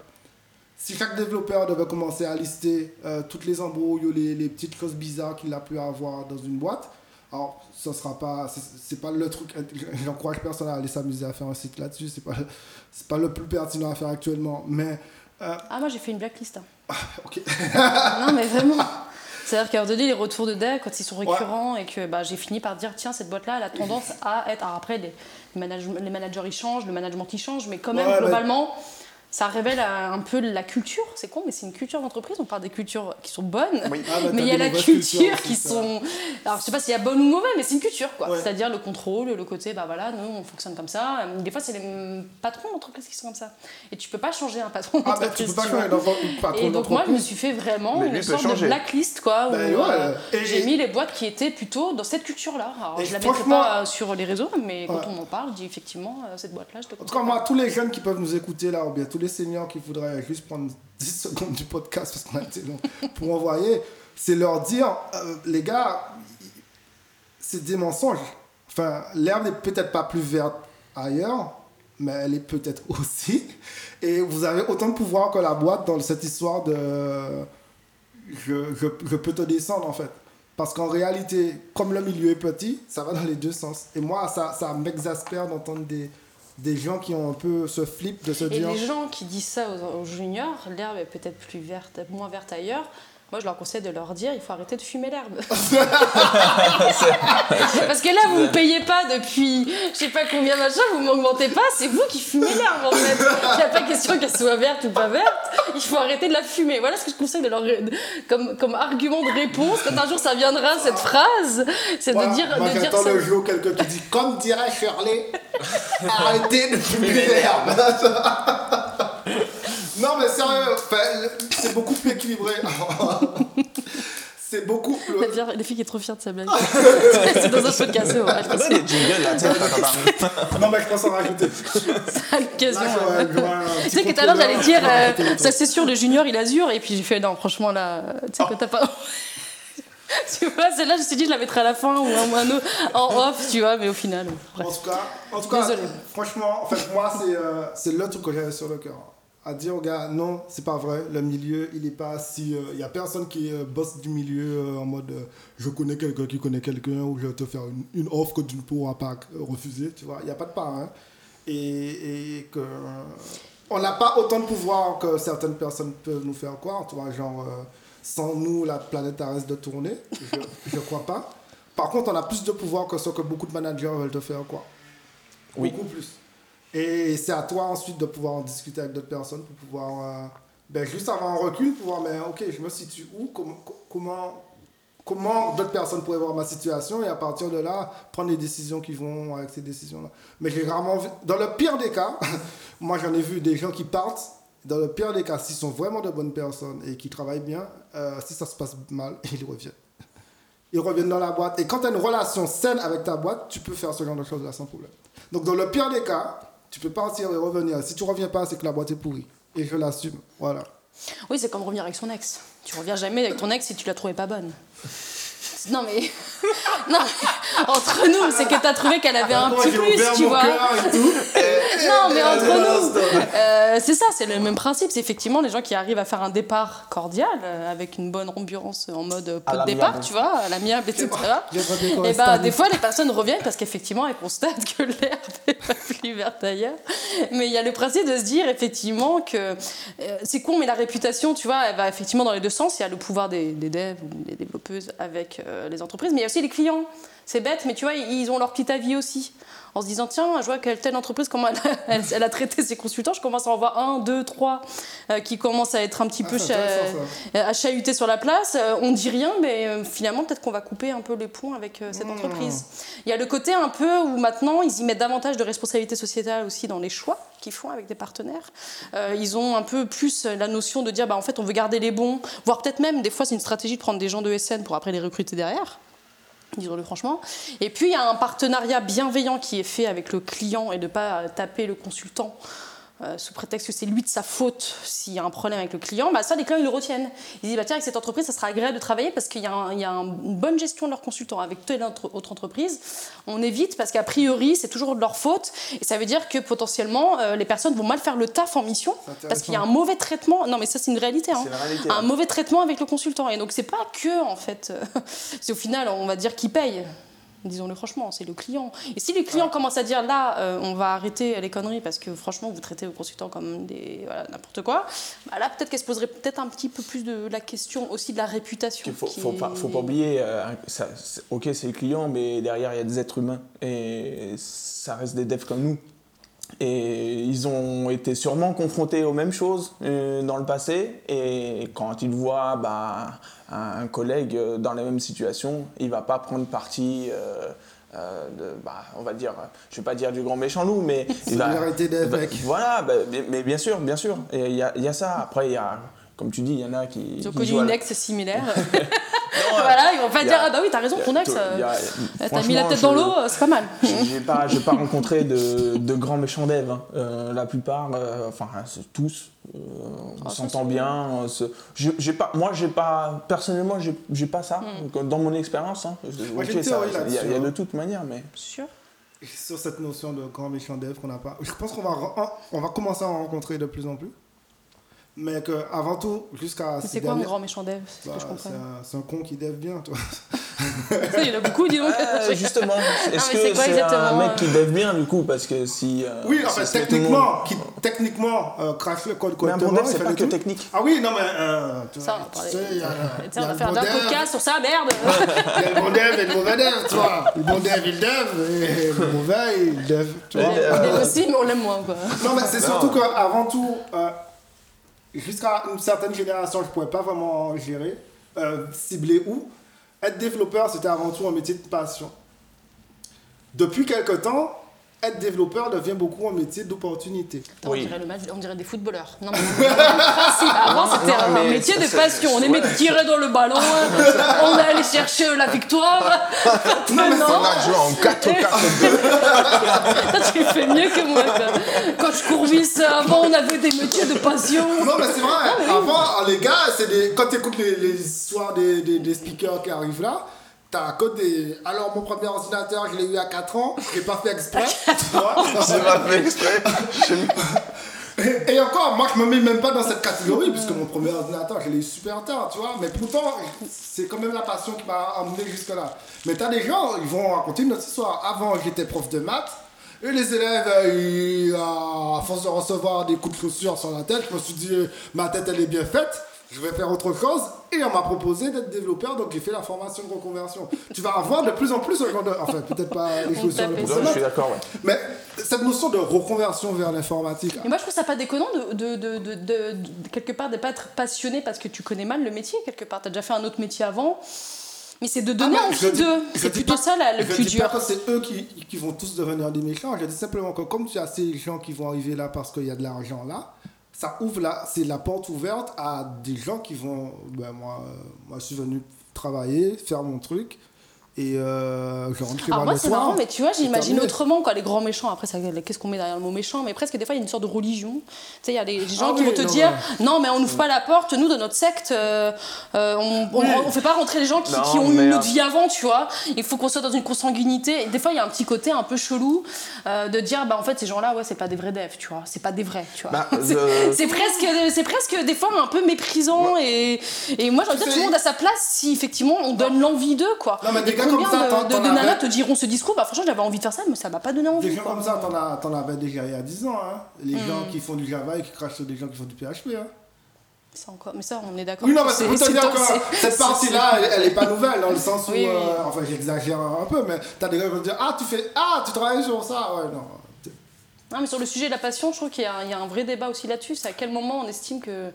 Si chaque développeur devait commencer à lister euh, toutes les embrouilles ou les, les, petites choses bizarres qu'il a pu avoir dans une boîte, alors ce sera pas c'est pas le truc j'encourage personne à aller s'amuser à faire un site là-dessus c'est pas c'est pas le plus pertinent à faire actuellement mais euh, ah, moi j'ai fait une blacklist. Hein. Ah, ok. non, mais vraiment. C'est-à-dire qu'à un donné, les retours de deck, quand ils sont récurrents et que bah, j'ai fini par dire tiens, cette boîte-là, elle a tendance à être. Alors après, les, managers, les managers ils changent, le management il change, mais quand même, globalement ça révèle un peu la culture. C'est con, mais c'est une culture d'entreprise. On parle des cultures qui sont bonnes, ah, bah, mais il y a la culture qui sont. Alors je sais pas s'il y a bonne ou mauvaise, mais c'est une culture, quoi. C'est-à-dire le contrôle, le côté, bah voilà, nous on fonctionne comme ça. Des fois, c'est les patrons d'entreprise qui sont comme ça. Et tu peux pas changer un patron ah, bah, d'entreprise. Ah, tu peux pas changer patron Et donc moi, je me suis fait vraiment une sorte de blacklist, quoi. Ben où euh, j'ai mis les boîtes qui étaient plutôt dans cette culture-là. Alors je la mettrai pas sur les réseaux, mais quand on en parle, je dis effectivement, euh, cette boîte-là, je te En tout cas, moi, tous les jeunes qui peuvent nous écouter là, ou bien tous les seniors qui voudraient juste prendre 10 secondes du podcast parce qu'on a été long pour envoyer, c'est leur dire, euh, les gars, c'est des mensonges. Enfin, l'herbe n'est peut-être pas plus verte ailleurs, mais elle est peut-être aussi. Et vous avez autant de pouvoir que la boîte dans cette histoire de je, je, je peux te descendre en fait. Parce qu'en réalité, comme le milieu est petit, ça va dans les deux sens. Et moi, ça, ça m'exaspère d'entendre des, des gens qui ont un peu ce flip de se Et dire. les gens qui disent ça aux, aux juniors, l'herbe est peut-être plus verte, moins verte ailleurs. Moi, je leur conseille de leur dire, il faut arrêter de fumer l'herbe. Parce que là, vous ne me payez pas depuis je sais pas combien machin, vous m'augmentez pas, c'est vous qui fumez l'herbe en fait. Il n'y a pas question qu'elle soit verte ou pas verte, il faut arrêter de la fumer. Voilà ce que je conseille de leur, comme, comme argument de réponse. Quand un jour ça viendra, cette phrase, c'est de dire, moi, de dire ça. le jour quelqu'un qui dit Comme dirait Shirley, arrêtez de fumer l'herbe. non, mais sérieux, c'est beaucoup plus équilibré. c'est beaucoup. Le- fille- la fille qui est trop fière de sa blague. c'est dans un podcast, ouais, je les jingles là. Non, mais je pense en rajouter. à l'occasion. Un Tu sais que tout à l'heure j'allais dire, euh, c'est sûr, le junior il azur, et puis j'ai fait non, franchement là, tu sais que t'as pas. tu vois, celle-là je me suis dit je la mettrai à la fin ou un, un autre en off, tu vois, mais au final. bref. En tout cas, en tout cas Désolé. franchement, en fait, moi, c'est euh, c'est le truc que j'avais sur le cœur. À dire aux gars, non, c'est pas vrai, le milieu, il est pas si. Il y a personne qui euh, bosse du milieu euh, en mode euh, je connais quelqu'un qui connaît quelqu'un ou je vais te faire une, une offre que tu ne pourras pas euh, refuser, tu vois. Il n'y a pas de parrain. Et, et que. on n'a pas autant de pouvoir que certaines personnes peuvent nous faire croire, tu vois, genre. euh, sans nous, la planète arrête de tourner. Je ne crois pas. Par contre, on a plus de pouvoir que ce que beaucoup de managers veulent te faire croire. Oui. Beaucoup plus. Et c'est à toi ensuite de pouvoir en discuter avec d'autres personnes pour pouvoir, euh, ben, juste avoir un recul, pouvoir, mais ok, je me situe où, comment, comment, comment d'autres personnes pourraient voir ma situation et à partir de là, prendre les décisions qui vont avec ces décisions-là. Mais j'ai rarement vu, dans le pire des cas, moi j'en ai vu des gens qui partent, dans le pire des cas, s'ils sont vraiment de bonnes personnes et qui travaillent bien, euh, si ça se passe mal, ils reviennent. Ils reviennent dans la boîte. Et quand tu as une relation saine avec ta boîte, tu peux faire ce genre de choses-là sans problème. Donc, dans le pire des cas, tu peux partir et revenir. Si tu reviens pas, c'est que la boîte est pourrie. Et je l'assume. Voilà. Oui, c'est comme revenir avec son ex. Tu reviens jamais avec ton ex si tu l'as trouvée pas bonne. Non mais, non, entre nous, c'est que t'as trouvé qu'elle avait un petit plus, tu vois. cœur et tout. Non, mais entre nous, euh, c'est ça, c'est le même principe. C'est effectivement les gens qui arrivent à faire un départ cordial, euh, avec une bonne ambiance en mode pot de départ, tu vois, à l'amiable, etc. Et bah, des fois, les personnes reviennent parce qu'effectivement, elles constatent que l'herbe n'est pas plus verte ailleurs. Mais il y a le principe de se dire, effectivement, que euh, c'est con, mais la réputation, tu vois, elle va effectivement dans les deux sens. Il y a le pouvoir des, des devs ou des développeuses avec euh, les entreprises, mais aussi les clients. C'est bête, mais tu vois, ils ont leur petit avis aussi. En se disant, tiens, je vois que telle entreprise, comment elle a, elle- elle a traité ses consultants, je commence à en voir un, deux, trois euh, qui commencent à être un petit Ah, peu cha- ça. à chahuter sur la place. Euh, on dit rien, mais euh, finalement, peut-être qu'on va couper un peu les ponts avec euh, cette Mmh. entreprise. Il y a le côté un peu où maintenant, ils y mettent davantage de responsabilité sociétale aussi dans les choix qu'ils font avec des partenaires. Euh, ils ont un peu plus la notion de dire, bah, en fait, on veut garder les bons, voire peut-être même, des fois, c'est une stratégie de prendre des gens de SN pour après les recruter derrière disons-le franchement. Et puis, il y a un partenariat bienveillant qui est fait avec le client et de ne pas taper le consultant euh, sous prétexte que c'est lui de sa faute s'il y a un problème avec le client. Bah, ça, les clients, ils le retiennent. Ils disent, bah, tiens, avec cette entreprise, ça sera agréable de travailler parce qu'il y a, y une bonne gestion de leurs consultants. Avec telle autre autre entreprise, on évite parce qu'a priori, c'est toujours de leur faute. Et ça veut dire que potentiellement, euh, les personnes vont mal faire le taf en mission parce qu'il y a un mauvais traitement. Non, mais ça, c'est une réalité. hein réalité. un mauvais traitement avec le consultant. Et donc, c'est pas que, en fait, euh, c'est au final, on va dire qui paye. Disons-le franchement, c'est le client. Et si les clients commencent à dire là, euh, on va arrêter les conneries parce que franchement, vous traitez vos consultants comme des voilà, n'importe quoi, bah là, peut-être qu'elle se poserait peut-être un petit peu plus de la question aussi de la réputation. Il faut, qui faut, pas, faut pas oublier, euh, ça, ok c'est le client, mais derrière il y a des êtres humains et ça reste des devs comme nous. Et ils ont été sûrement confrontés aux mêmes choses euh, dans le passé et quand ils voient bah, un collègue euh, dans la même situation, il va pas prendre parti, euh, euh, de, bah, on va dire, je vais pas dire du grand méchant loup, mais il va, Solidarité bah, voilà, bah, mais, mais bien sûr, bien sûr, et il y a, il y a ça. Après il y a, comme tu dis, il y en a qui, Ils ont connu une ex similaire. Non, voilà, ils vont pas dire Ah bah oui, t'as raison, a- euh, t'as mis la tête dans l'eau, euh, c'est pas mal. J'ai pas, j'ai pas rencontré de, de grands méchants devs. hein. Euh, la plupart, euh, enfin tous, euh, on Ah, s'entend bien. j'ai pas, moi, j'ai pas, personnellement, j'ai j'ai pas ça. Hmm. Dans mon expérience, hein. Il y, a- y hein. de toute manière, mais Sûr. sur cette notion de grand méchant dev qu'on n'a pas. Je pense qu'on va, on va commencer à en rencontrer de plus en plus. Mais que avant tout, jusqu'à. C'est quoi un derniers- grand méchant dev C'est ce bah, que je c'est comprends. un, c'est un con qui dev bien, toi. Ça, il y en a beaucoup, dis donc. Euh, justement, est-ce mais c'est que c'est un exactement, mec euh qui dev bien du coup Parce que si. euh, Oui, en si fait, c'est tout le monde- techniquement, qui techniquement euh, crache le code Mais un bon correctement, dev, c'est pas le que tout. technique. Ah oui, non, mais. euh, Ça, on va parler. on va le faire d'un podcast sur ça, merde Il y a le bon dev et le mauvais dev, tu vois. Le bon dev, il dev, et le mauvais, il dev, tu vois. Euh, est aussi, mais on l'aime moins, quoi. Non, mais c'est surtout qu'avant tout, euh, jusqu'à une certaine génération, je ne pouvais pas vraiment gérer, euh, cibler où. Être développeur, c'était avant tout un métier de passion. Depuis quelque temps, être développeur devient beaucoup un métier d'opportunité. Oui. on, dirait le match- on dirait des footballeurs. Non, mais principe, avant, c'était non, un mais métier de passion. On aimait ouais. tirer dans le ballon, on allait chercher la victoire. Maintenant, On a joué en 4-4-2. toi, tu fais mieux que moi. Quand je courbisse, avant, on avait des métiers de passion. Non, mais c'est vrai. Avant, les gars, c'est des... quand tu écoutes les, les histoires des, des, des speakers qui arrivent là, t'as un des. Alors, mon premier ordinateur, je l'ai eu à 4 ans, je l'ai pas fait exprès. tu vois. J'ai pas fait exprès. Et, et encore, moi, je me mets même pas dans cette catégorie, puisque mon premier ordinateur, je l'ai eu super tard, tu vois. Mais pourtant, c'est quand même la passion qui m'a amené jusque-là. Mais t'as des gens, ils vont raconter une autre histoire. Avant, j'étais prof de maths. Et les élèves, euh, ils, à force de recevoir des coups de chaussure sur la tête, je me suis dit, ma tête, elle est bien faite, je vais faire autre chose. Et on m'a proposé d'être développeur, donc j'ai fait la formation de reconversion. Tu vas avoir de plus en plus de... Enfin, peut-être pas les chaussures, tapait le. Je suis d'accord, ouais. mais cette notion de reconversion vers l'informatique, Et moi, je trouve ça pas déconnant de, de, de, de, de- de- quelque part de pas être passionné parce que tu connais mal le métier, quelque part. Tu as déjà fait un autre métier avant. Mais c'est de donner Ah, mais je envie d'eux. C'est plutôt pas- ça là, le je plus dis dur. c'est eux qui, qui vont tous devenir des méchants. Je dis simplement que comme tu as ces gens qui vont arriver là parce qu'il y a de l'argent là, ça ouvre c'est la porte ouverte à des gens qui vont. Ben moi, euh, moi, je suis venu travailler, faire mon truc. Et euh, je rentre chez Alors moi moi le c'est soir. marrant, mais tu vois, j'imagine terminé. autrement quoi, les grands méchants. Après, ça, qu'est-ce qu'on met derrière le mot méchant? Mais presque des fois, il y a une sorte de religion. Tu sais, il y a des gens Ah qui oui, vont te non, dire ouais. non, mais on n'ouvre pas la porte. Nous, de notre secte, euh, euh, on, on, on fait pas rentrer les gens qui, Non, qui ont eu une euh, autre vie avant, tu vois. Il faut qu'on soit dans une consanguinité. Et des fois, il y a un petit côté un peu chelou euh, de dire bah en fait, ces gens-là, ouais, c'est pas des vrais devs, tu vois. C'est pas des vrais, tu vois. Bah, C'est- je- c'est presque, c'est presque des fois un peu méprisant et, et moi j'ai envie de dire tout le monde a sa place si effectivement on donne l'envie d'eux quoi. Non, mais Et comme ça, de, de- de nanas te diront ce discours Bah franchement j'avais envie de faire ça mais ça m'a pas donné envie. Des gens quoi. comme ça, t'en, as, t'en avais déjà il y a 10 ans. Hein. Les Hmm. gens qui font du Java et qui crachent sur des gens qui font du PHP. Hein. Ça encore, mais ça on est d'accord. Oui, non, mais c'est dire c'est- que cette partie-là, elle, elle est pas nouvelle, dans le sens où, Oui, oui. euh, enfin, j'exagère un peu, mais t'as des gars qui vont te dire, ah, tu fais, ah, tu travailles sur ça, ouais, non. Non mais sur le sujet de la passion, je trouve qu'il y, a il y a un vrai débat aussi là-dessus. C'est à quel moment on estime que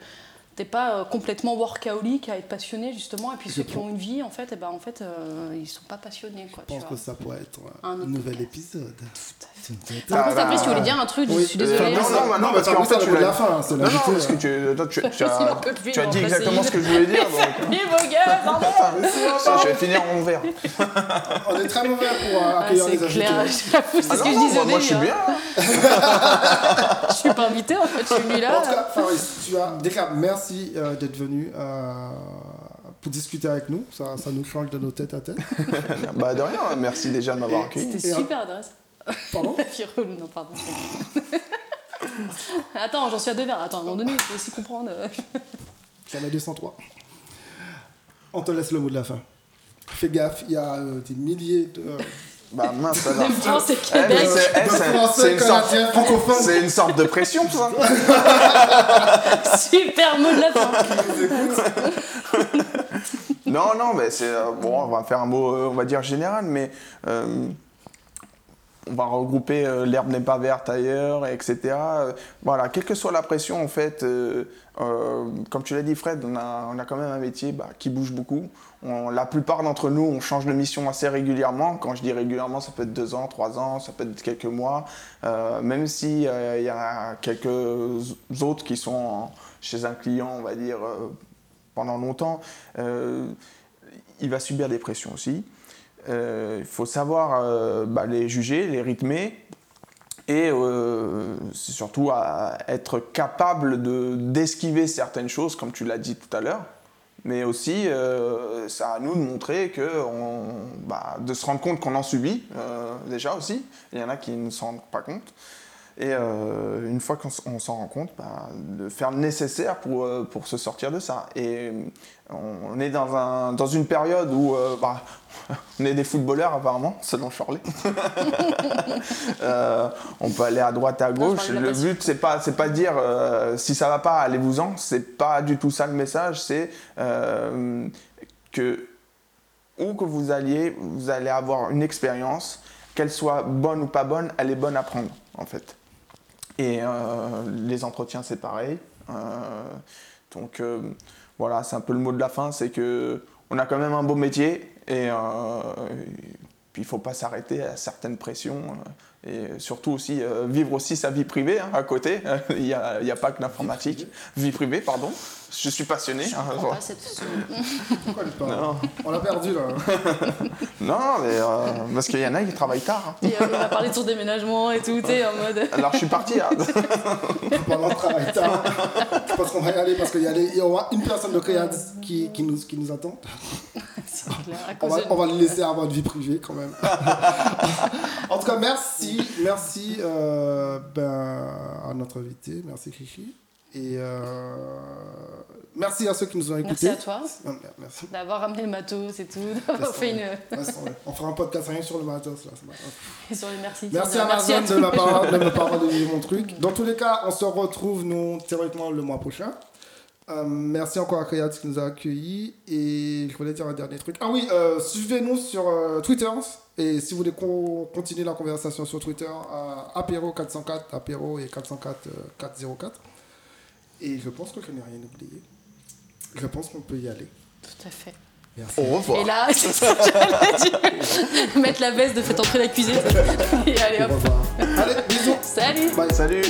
t'es pas euh, complètement workaholic à être passionné justement et puis Je ceux qui ont une vie en fait, et ben en fait euh, ils sont pas passionnés quoi. Je Tu pense vois. que ça pourrait être Un nouvel épisode. Par contre, Ah, bah, tu voulais dire un truc, Oui. je suis désolée. Enfin, non, non, bah, non, parce qu'en fait, tu la fin, hein, c'est Non, non, parce que hein. tu, toi, tu, tu Il en as, dit en exactement ce que je voulais dire. Et vos gars, pardon je vais finir mon verre. On est très mauvais pour euh, Ah, accueillir les invités. c'est ce que je disais moi, au moi, je suis bien. hein. Je suis pas invité en fait, je suis venu En là. tout cas, Fabrice, tu as, déjà, merci euh, d'être venu euh, pour discuter avec nous. Ça, ça nous change de nos têtes à tête. Bah, de rien, merci déjà de m'avoir accueilli. C'était un- super adresse. Pardon Puis relou, non, pardon. Attends, j'en suis à deux verres. Attends, à un moment donné, il faut aussi comprendre. J'en ai 203. On te laisse le mot de la fin. Fais gaffe, il y a euh, des milliers de. euh, Bah, mince, alors. Eh, mais Québec. c'est- eh, c'est- Français c'est une sorte- C'est une de pression, ça. Super mot de la fin. Non, non, mais c'est euh, bon. On va faire un mot, euh, on va dire général, mais euh, on va regrouper euh, l'herbe n'est pas verte ailleurs, etc. Voilà, quelle que soit la pression, en fait, euh, euh, comme tu l'as dit, Fred, on a, on a quand même un métier bah, qui bouge beaucoup. La plupart d'entre nous, on change de mission assez régulièrement. Quand je dis régulièrement, ça peut être deux ans, trois ans, ça peut être quelques mois. Même si il y a quelques autres qui sont chez un client, on va dire, pendant longtemps, il va subir des pressions aussi. Euh, Il faut savoir euh, bah, les juger, les rythmer et euh, c'est surtout être capable de- d'esquiver certaines choses, comme tu l'as dit tout à l'heure. mais aussi euh, ça à nous de montrer que bah, de se rendre compte qu'on en subit déjà aussi. Il y en a qui ne s'en rendent pas compte. Et une fois qu'on s'en rend compte, bah, de faire le nécessaire pour, pour se sortir de ça. Et on est dans, un, dans une période où bah, on est des footballeurs apparemment, selon Charlie. Euh, on peut aller à droite, à gauche. Le but, c'est pas, c'est pas de dire euh, si ça va pas, allez-vous-en. C'est pas du tout ça le message. C'est euh, que où que vous alliez, vous allez avoir une expérience, qu'elle soit bonne ou pas bonne, elle est bonne à prendre en fait. Et les entretiens, c'est pareil. Donc voilà, c'est un peu le mot de la fin, c'est que on a quand même un beau métier et euh, puis il faut pas s'arrêter à certaines pressions euh, et surtout aussi euh, vivre aussi sa vie privée hein, à côté. Il n'y a pas que l'informatique. Vie privée, pardon. Je suis passionné. hein, Je je- comprends pas cette- Pourquoi Non. On l'a perdu là. Non, mais euh, parce qu'il y en a qui travaillent tard. hein. Et, euh, on a parlé de son déménagement et tout, sais, en mode. Alors je suis parti. hein. Pendant le travail tard. Je pense qu'on va y aller parce qu'il y, a les- il y aura une personne de Créad qui, qui, nous, qui nous attend. Clair, On va, de- on va le laisser avoir une vie privée quand même. en tout cas, merci. Merci euh, ben, à notre invité. Merci Chichi. Et euh, merci à ceux qui nous ont écoutés. Merci à toi Ah, Merci. d'avoir ramené le matos et tout, fait une. On fera un podcast rien sur le matos là. grave. Sur les merci. Merci Tiens, Amazon à de, ma part, de me pardonner mon truc. Dans tous les cas, on se retrouve nous théoriquement le mois prochain. Euh, merci encore à Créat qui nous a accueillis. Et je voulais dire un dernier truc. Ah oui, euh, suivez-nous sur euh, Twitter. Et si vous voulez qu'on continue la conversation sur Twitter, à apéro404, apéro et 404 euh, 404. Et je pense que je n'ai rien oublié. Je pense qu'on peut y aller. Tout à fait. Merci. Au revoir. Et là, c'est ça que j'allais dire. Mettre la veste de fait entrer la cuisine. Et allez Au hop. revoir. Allez, bisous. Salut Bye. Salut